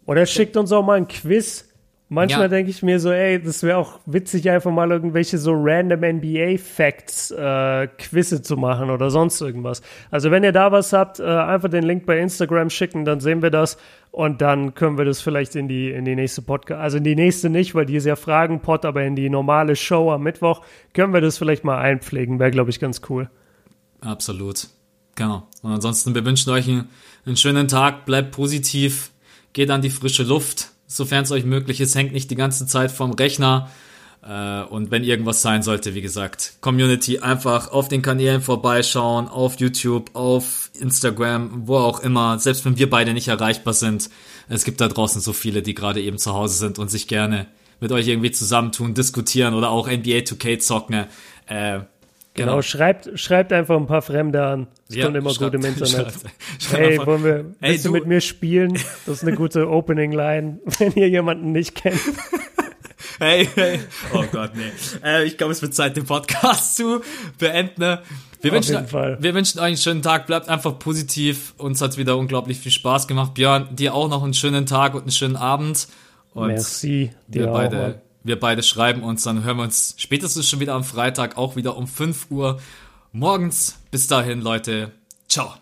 Oder schickt uns auch mal ein Quiz Manchmal ja. denke ich mir so, ey, das wäre auch witzig, einfach mal irgendwelche so random NBA-Facts äh, Quizze zu machen oder sonst irgendwas. Also wenn ihr da was habt, äh, einfach den Link bei Instagram schicken, dann sehen wir das und dann können wir das vielleicht in die, in die nächste Podcast, also in die nächste nicht, weil die ist ja Fragenpot, aber in die normale Show am Mittwoch können wir das vielleicht mal einpflegen. Wäre, glaube ich, ganz cool. Absolut. Genau. Und ansonsten, wir wünschen euch einen, einen schönen Tag, bleibt positiv, geht an die frische Luft sofern es euch möglich ist, hängt nicht die ganze Zeit vom Rechner. Äh, und wenn irgendwas sein sollte, wie gesagt, Community einfach auf den Kanälen vorbeischauen, auf YouTube, auf Instagram, wo auch immer, selbst wenn wir beide nicht erreichbar sind. Es gibt da draußen so viele, die gerade eben zu Hause sind und sich gerne mit euch irgendwie zusammentun, diskutieren oder auch NBA 2K zocken. Äh, Genau, genau, schreibt, schreibt einfach ein paar Fremde an. Das ja, kommt immer schreibt, gut im Internet. Schreibt, schreibt hey, wollen wir, willst du, du mit mir spielen? Das ist eine gute Opening-Line, wenn ihr jemanden nicht kennt. Hey, hey. Oh Gott, nee. Äh, ich glaube, es wird Zeit, den Podcast zu beenden. Wir Auf wünschen, wir wünschen euch einen schönen Tag. Bleibt einfach positiv. Uns hat wieder unglaublich viel Spaß gemacht. Björn, dir auch noch einen schönen Tag und einen schönen Abend. Und Merci. Dir wir beide. Auch, wir beide schreiben uns, dann hören wir uns spätestens schon wieder am Freitag, auch wieder um 5 Uhr morgens. Bis dahin, Leute. Ciao.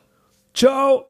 Ciao.